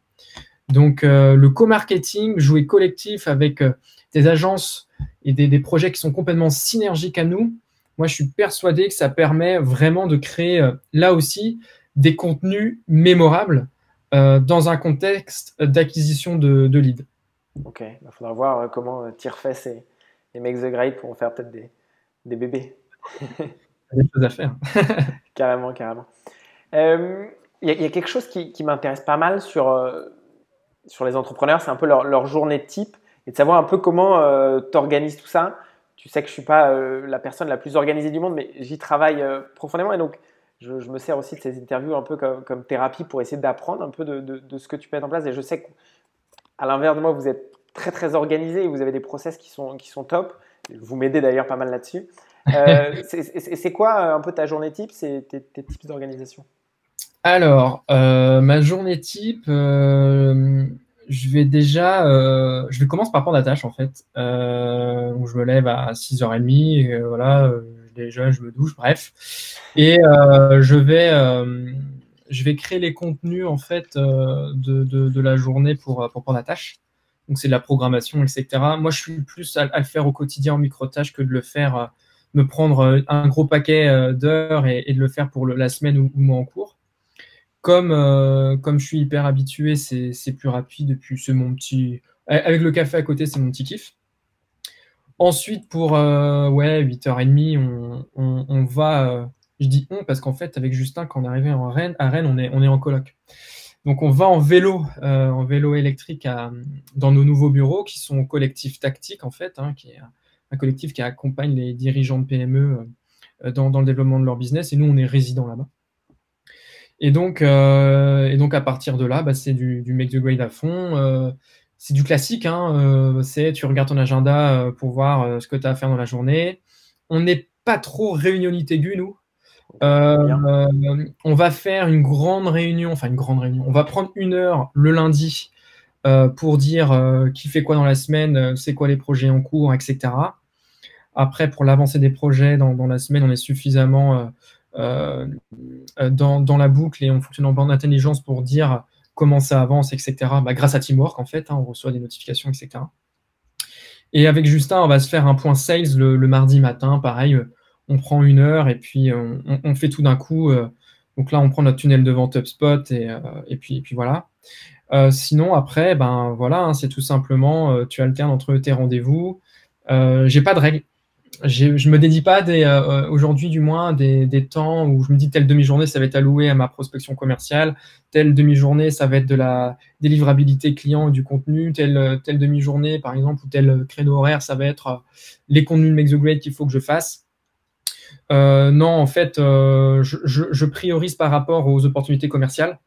Donc euh, le co-marketing, jouer collectif avec euh, des agences et des, projets qui sont complètement synergiques à nous, moi je suis persuadé que ça permet vraiment de créer là aussi des contenus mémorables dans un contexte d'acquisition de, de leads. Ok, il faudra voir comment Tirefest et, et Make the Grade pourront faire peut-être des, des bébés. des choses à faire. carrément, carrément. Il euh, y, a quelque chose qui, m'intéresse pas mal sur, euh, sur les entrepreneurs, c'est un peu leur, journée de type et de savoir un peu comment euh, tu organises tout ça. Tu sais que je suis pas la personne la plus organisée du monde, mais j'y travaille profondément et donc je, me sers aussi de ces interviews un peu comme, thérapie pour essayer d'apprendre un peu de, de, ce que tu peux mettre en place. Et je sais qu'à l'inverse de moi, vous êtes très très organisé et vous avez des process qui sont, qui sont top. Vous m'aidez d'ailleurs pas mal là-dessus. Euh, c'est quoi euh, un peu ta journée type, c'est tes, types d'organisation? Alors, euh, ma journée type, je vais déjà, je vais commencer par prendre la tâche en fait. donc je me lève à 6h30, et, voilà, déjà je me douche, bref. Et je vais je vais créer les contenus en fait de, de, la journée pour, pour prendre la tâche. Donc c'est de la programmation, etc. Moi, je suis plus à, le faire au quotidien en micro-tâches que de le faire me prendre euh, un gros paquet euh, d'heures et, de le faire pour la semaine ou, moi en cours. Comme, euh, comme je suis hyper habitué, c'est plus rapide. Et puis, c'est mon petit. Avec le café à côté, c'est mon petit kiff. Ensuite, pour ouais, 8h30, on, on, va. je dis on parce qu'en fait, avec Justin, quand on est arrivé en Rennes, à Rennes, on est, on est en coloc. Donc, on va en vélo, en vélo électrique dans nos nouveaux bureaux qui sont collectif tactique, en fait, hein, qui est un collectif qui accompagne les dirigeants de PME euh, dans, le développement de leur business. Et nous, on est résidents là-bas. Et donc, euh, et donc, à partir de là, bah, c'est du, make the grade à fond. Euh, c'est du classique. Hein, c'est tu regardes ton agenda pour voir ce que tu as à faire dans la journée. On n'est pas trop réunionité aiguë, nous. on va faire une grande réunion, enfin une grande réunion. On va prendre une heure le lundi pour dire qui fait quoi dans la semaine, c'est quoi les projets en cours, etc. Après, pour l'avancée des projets dans, la semaine, on est suffisamment euh, euh, dans, la boucle et on fonctionne en bande d'intelligence pour dire comment ça avance, etc. Bah, grâce à Teamwork, en fait, hein, on reçoit des notifications, etc. Et avec Justin, on va se faire un point sales le, mardi matin. Pareil, on prend une heure et puis on, fait tout d'un coup. Euh, donc là, on prend notre tunnel de vente HubSpot et, et, puis, et puis voilà. sinon, après, ben voilà, hein, c'est tout simplement, tu alternes entre tes rendez-vous. J'ai pas de règles je me dédie pas des, euh, aujourd'hui du moins des, des, temps où je me dis telle demi-journée ça va être alloué à ma prospection commerciale, telle demi-journée ça va être de la délivrabilité client et du contenu, telle, telle demi-journée par exemple ou tel créneau horaire ça va être euh, les contenus de Make the Grade qu'il faut que je fasse. Euh, non, en fait, euh, je, je, je, priorise par rapport aux opportunités commerciales.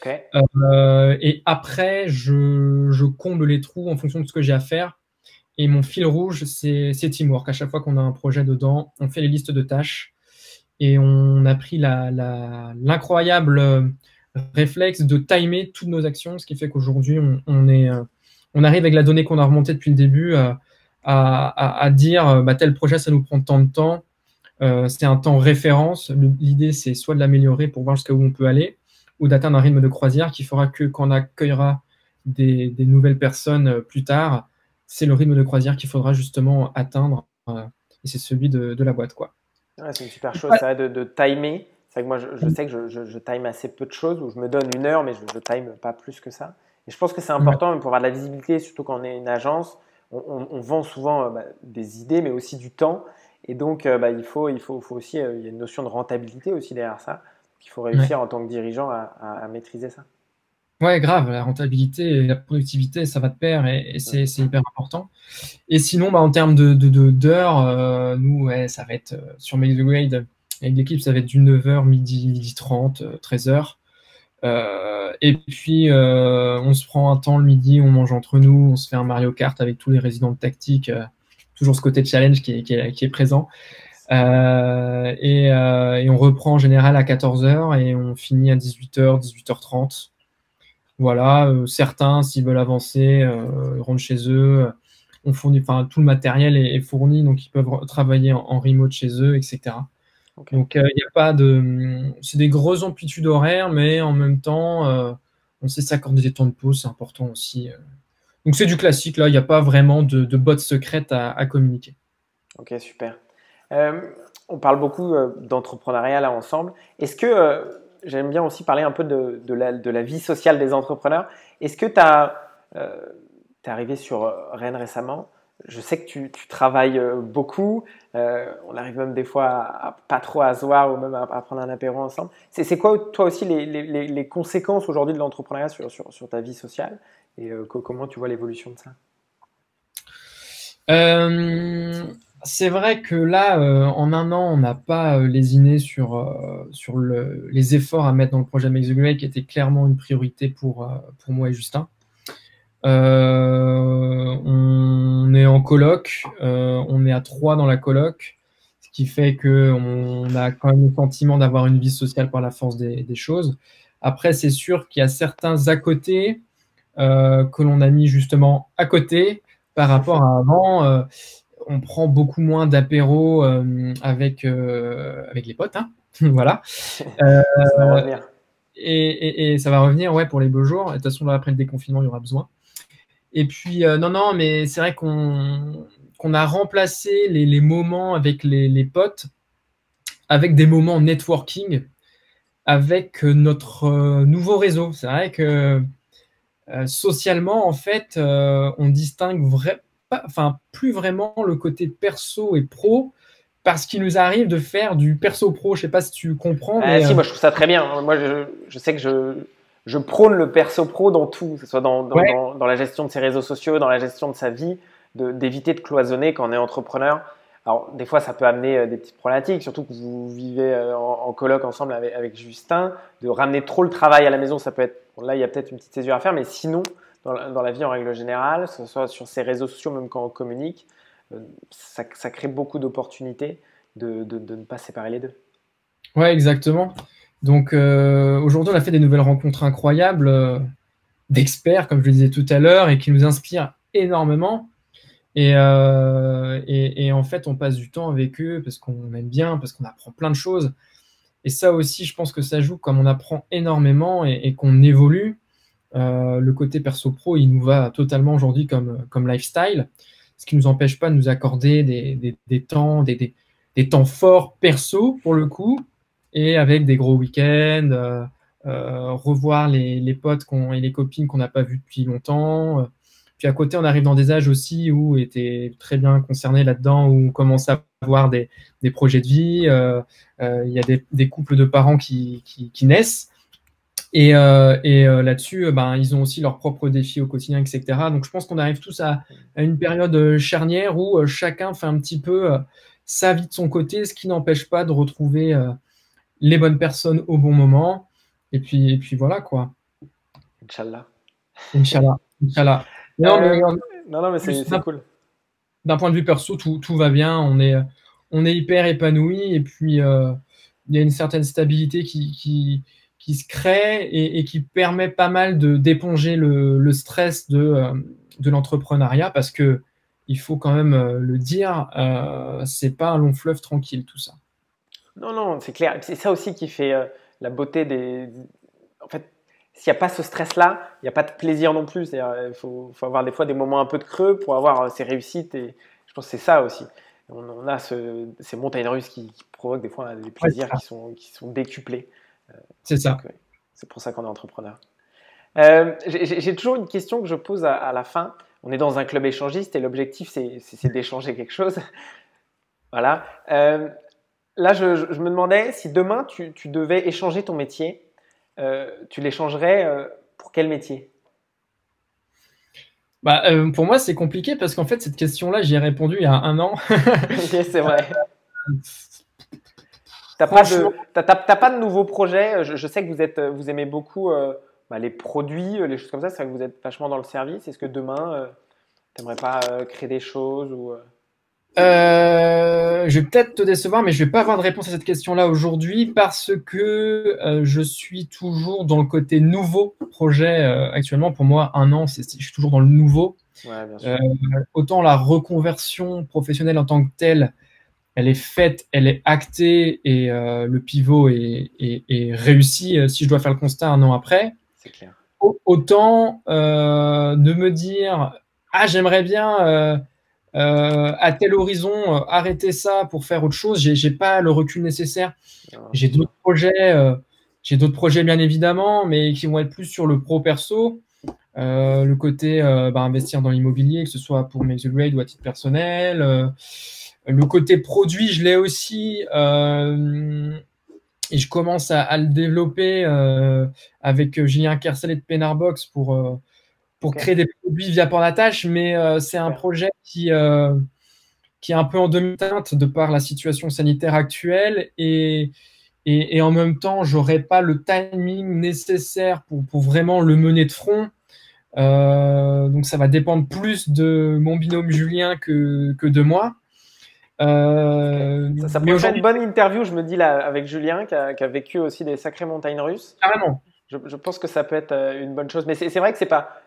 Okay. Euh, et après, je, je comble les trous en fonction de ce que j'ai à faire et mon fil rouge, c'est teamwork. À chaque fois qu'on a un projet dedans, on fait les listes de tâches et on a pris l'incroyable euh, réflexe de timer toutes nos actions, ce qui fait qu'aujourd'hui, on, euh, arrive avec la donnée qu'on a remontée depuis le début euh, à, dire bah, tel projet, ça nous prend tant de temps. c'est un temps référence. L'idée, c'est soit de l'améliorer pour voir jusqu'à où on peut aller, ou d'atteindre un rythme de croisière qui fera que quand on accueillera des nouvelles personnes plus tard, c'est le rythme de croisière qu'il faudra justement atteindre. Euh, et c'est celui de, la boîte. quoi. c'est une super chose, ça, de, de timer. C'est que moi, je, sais que je, time assez peu de choses, où je me donne une heure, mais je ne time pas plus que ça. Et je pense que c'est important pour avoir de la visibilité, surtout quand on est une agence. On, vend souvent euh, bah, des idées, mais aussi du temps. Et donc, euh, bah, il, faut, il, faut, faut aussi, il y a une notion de rentabilité aussi derrière ça. Il faut réussir en tant que dirigeant à maîtriser ça. Ouais, grave, la rentabilité et la productivité, ça va de pair et, c'est hyper important. Et sinon, bah, en termes de d'heures, de, euh, nous, ça va être euh, sur Make the Grade, avec l'équipe, ça va être du 9h, midi, midi 30, 13h. Euh, et puis, on se prend un temps le midi, on mange entre nous, on se fait un Mario Kart avec tous les résidents de tactique, toujours ce côté challenge qui est, qui est, qui est présent. Et, et, on reprend en général à 14h et on finit à 18h, 18h30. Voilà, euh, certains, s'ils veulent avancer, euh, rentrent chez eux. Euh, on fournit, enfin, tout le matériel est, fourni, donc ils peuvent travailler en, remote chez eux, etc. Donc, il n'y a pas de. C'est des grosses amplitudes horaires, mais en même temps, on sait s'accorder des temps de pause, c'est important aussi. Donc, c'est du classique, là, il n'y a pas vraiment de, de bottes secrètes à, communiquer. Ok, super. on parle beaucoup d'entrepreneuriat là ensemble. Est-ce que j'aime bien aussi parler un peu de, la, vie sociale des entrepreneurs. Est-ce que tu euh, es arrivé sur euh, Rennes récemment? Je sais que tu, travailles euh, beaucoup. Euh, on arrive même des fois à, pas trop à se ou même à, prendre un apéro ensemble. C'est quoi toi aussi les, conséquences aujourd'hui de l'entrepreneuriat sur, ta vie sociale? Et comment tu vois l'évolution de ça? C'est vrai que là, euh, en un an, on n'a pas euh, lésiné sur, euh, sur le, les efforts à mettre dans le projet Grade, qui était clairement une priorité pour, pour moi et Justin. on est en coloc, on est à trois dans la coloc, ce qui fait qu'on a quand même le sentiment d'avoir une vie sociale par la force des choses. Après, c'est sûr qu'il y a certains à côté que l'on a mis justement à côté par rapport à avant on prend beaucoup moins d'apéros euh, avec, euh, avec les potes. Hein. voilà. Euh, ça va revenir. Et, ça va revenir, ouais, pour les beaux jours. De toute façon, après le déconfinement, il y aura besoin. Et puis, non, non, mais c'est vrai qu'on a remplacé les, moments avec les, potes avec des moments networking avec notre nouveau réseau. C'est vrai que socialement, en fait, on distingue enfin, plus vraiment le côté perso et pro parce qu'il nous arrive de faire du perso pro. Je sais pas si tu comprends. Ah, si, euh, moi je trouve ça très bien. Moi je, je sais que je, je, prône le perso pro dans tout, que ce soit dans, dans, dans, la gestion de ses réseaux sociaux, dans la gestion de sa vie, d'éviter de, cloisonner quand on est entrepreneur. Alors, des fois, ça peut amener euh, des petites problématiques, surtout que vous vivez euh, en, colloque ensemble avec, avec, Justin. De ramener trop le travail à la maison, ça peut être. là, il y a peut-être une petite césure à faire, mais sinon, dans la, vie en règle générale, que ce soit sur ses réseaux sociaux, même quand on communique, euh, ça, crée beaucoup d'opportunités de, ne pas séparer les deux. Ouais, exactement. Donc euh, aujourd'hui, on a fait des nouvelles rencontres incroyables euh, d'experts, comme je le disais tout à l'heure, et qui nous inspirent énormément. Et, et, en fait, on passe du temps avec eux parce qu'on aime bien, parce qu'on apprend plein de choses. Et ça aussi, je pense que ça joue comme on apprend énormément et qu'on évolue. Euh, le côté perso-pro, il nous va totalement aujourd'hui comme, comme lifestyle, ce qui ne nous empêche pas de nous accorder des, des, temps, des, des, temps forts perso pour le coup, et avec des gros week-ends. Euh, revoir les, potes et les copines qu'on n'a pas vus depuis longtemps. Puis à côté, on arrive dans des âges aussi où était très bien concerné là-dedans, où on commence à avoir des, projets de vie. Il y a des, couples de parents qui, qui naissent. Et, euh, et euh, là-dessus, euh, ben, ils ont aussi leurs propres défis au quotidien, etc. Donc je pense qu'on arrive tous à, une période charnière où chacun fait un petit peu sa vie de son côté, ce qui n'empêche pas de retrouver les bonnes personnes au bon moment. Et puis, et puis voilà quoi. Inch'Allah. Inch'Allah. Inch'Allah. Non, non, mais c'est cool. D'un point de vue perso, tout, tout, va bien. On est, on est hyper épanoui. Et puis, il y a une certaine stabilité qui, qui, qui se crée et, qui permet pas mal de d'éponger le, stress de, euh, de l'entrepreneuriat parce que il faut quand même euh, le dire, euh, c'est pas un long fleuve tranquille tout ça. Non, non, c'est clair. C'est ça aussi qui fait euh, la beauté des. En fait, s'il n'y a pas ce stress-là, il n'y a pas de plaisir non plus. Il faut, faut, avoir des fois des moments un peu de creux pour avoir ces réussites. Et je pense que c'est ça aussi. On, a ce, ces montagnes russes qui, provoquent des fois des plaisirs qui, sont, qui sont décuplés. C'est ça. C'est pour ça qu'on est entrepreneur. Euh, j'ai toujours une question que je pose à, la fin. On est dans un club échangiste et l'objectif, c'est d'échanger quelque chose. voilà. Euh, là, je, me demandais si demain, tu, devais échanger ton métier, euh, tu l'échangerais pour quel métier? Bah, Pour moi, c'est compliqué parce qu'en fait, cette question-là, j'y ai répondu il y a un an. c'est vrai. T'as pas, de, pas de nouveaux projets je, sais que vous, êtes, vous aimez beaucoup euh, bah, les produits, euh, les choses comme ça. C'est vrai que vous êtes vachement dans le service. Est-ce que demain, euh, tu n'aimerais pas créer des choses ou, Je vais peut-être te décevoir, mais je vais pas avoir de réponse à cette question-là aujourd'hui parce que je suis toujours dans le côté nouveau projet actuellement. Pour moi, un an, je suis toujours dans le nouveau. Ouais, bien sûr. autant la reconversion professionnelle en tant que telle, elle est faite, elle est actée et euh, le pivot est, réussi euh, si je dois faire le constat un an après. C'est clair. Autant euh, de me dire ah j'aimerais bien à tel horizon arrêter ça pour faire autre chose. J'ai pas le recul nécessaire. J'ai d'autres projets, j'ai d'autres projets bien évidemment, mais qui vont être plus sur le pro perso. le côté bah, investir dans l'immobilier, que ce soit pour Make the Grade ou à titre personnel. Le côté produit, je l'ai aussi. Euh, et je commence à, le développer euh, avec Julien Kersel et de Penarbox pour, euh, pour créer des produits via Portatage. Mais c'est un projet qui, qui est un peu en demi-teinte de par la situation sanitaire actuelle. Et, et, en même temps, j'aurais pas le timing nécessaire pour, pour, vraiment le mener de front. donc ça va dépendre plus de mon binôme Julien que, que de moi. Euh, ça, pourrait être une bonne interview, je me dis, là, avec Julien, qui a, vécu aussi des sacrées montagnes russes. Carrément. Je, je, pense que ça peut être euh, une bonne chose. Mais c'est vrai que c'est pas.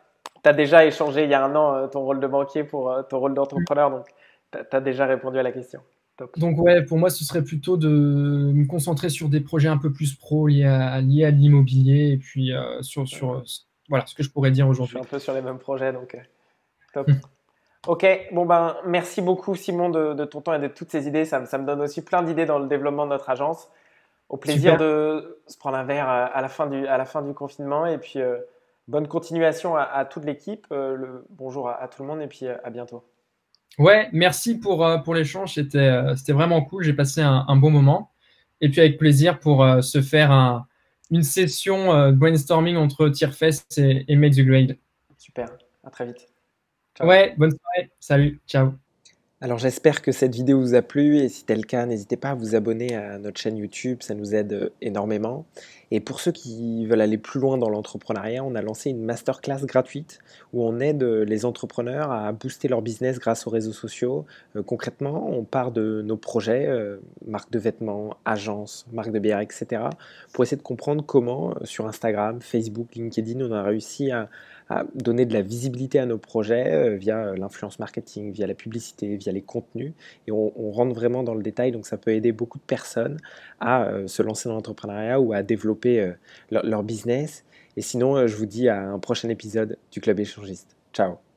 Tu as déjà échangé il y a un an euh, ton rôle de banquier pour ton rôle d'entrepreneur, donc tu as, déjà répondu à la question. Donc, ouais, pour moi, ce serait plutôt de me concentrer sur des projets un peu plus pro liés à, liés à l'immobilier et puis sur, sur voilà, ce que je pourrais dire aujourd'hui. Je suis un peu sur les mêmes projets, donc top. Ok, bon ben merci beaucoup Simon de, ton temps et de toutes ces idées. Ça, me donne aussi plein d'idées dans le développement de notre agence. Au plaisir de se prendre un verre à la fin du, à la fin du confinement et puis euh, bonne continuation à, toute l'équipe. Euh, le, bonjour à, tout le monde et puis euh, à bientôt. Ouais, merci pour, pour l'échange. C'était, c'était vraiment cool. J'ai passé un, bon moment. Et puis avec plaisir pour se faire un, une session brainstorming entre Tierfest et, et Make the Grade. Super, à très vite. Ouais, bonne soirée. Salut, ciao. Alors j'espère que cette vidéo vous a plu et si tel le cas, n'hésitez pas à vous abonner à notre chaîne YouTube, ça nous aide euh, énormément. Et pour ceux qui veulent aller plus loin dans l'entrepreneuriat, on a lancé une masterclass gratuite où on aide euh, les entrepreneurs à booster leur business grâce aux réseaux sociaux. Euh, concrètement, on part de nos projets, marques de vêtements, agences, marques de bière, etc. pour essayer de comprendre comment sur Instagram, Facebook, LinkedIn, on a réussi à, donner de la visibilité à nos projets euh, via euh, l'influence marketing, via la publicité, via les contenus. Et on, rentre vraiment dans le détail, donc ça peut aider beaucoup de personnes à euh, se lancer dans l'entrepreneuriat ou à développer leur, leur business. Et sinon, je vous dis à un prochain épisode du Club échangiste. Ciao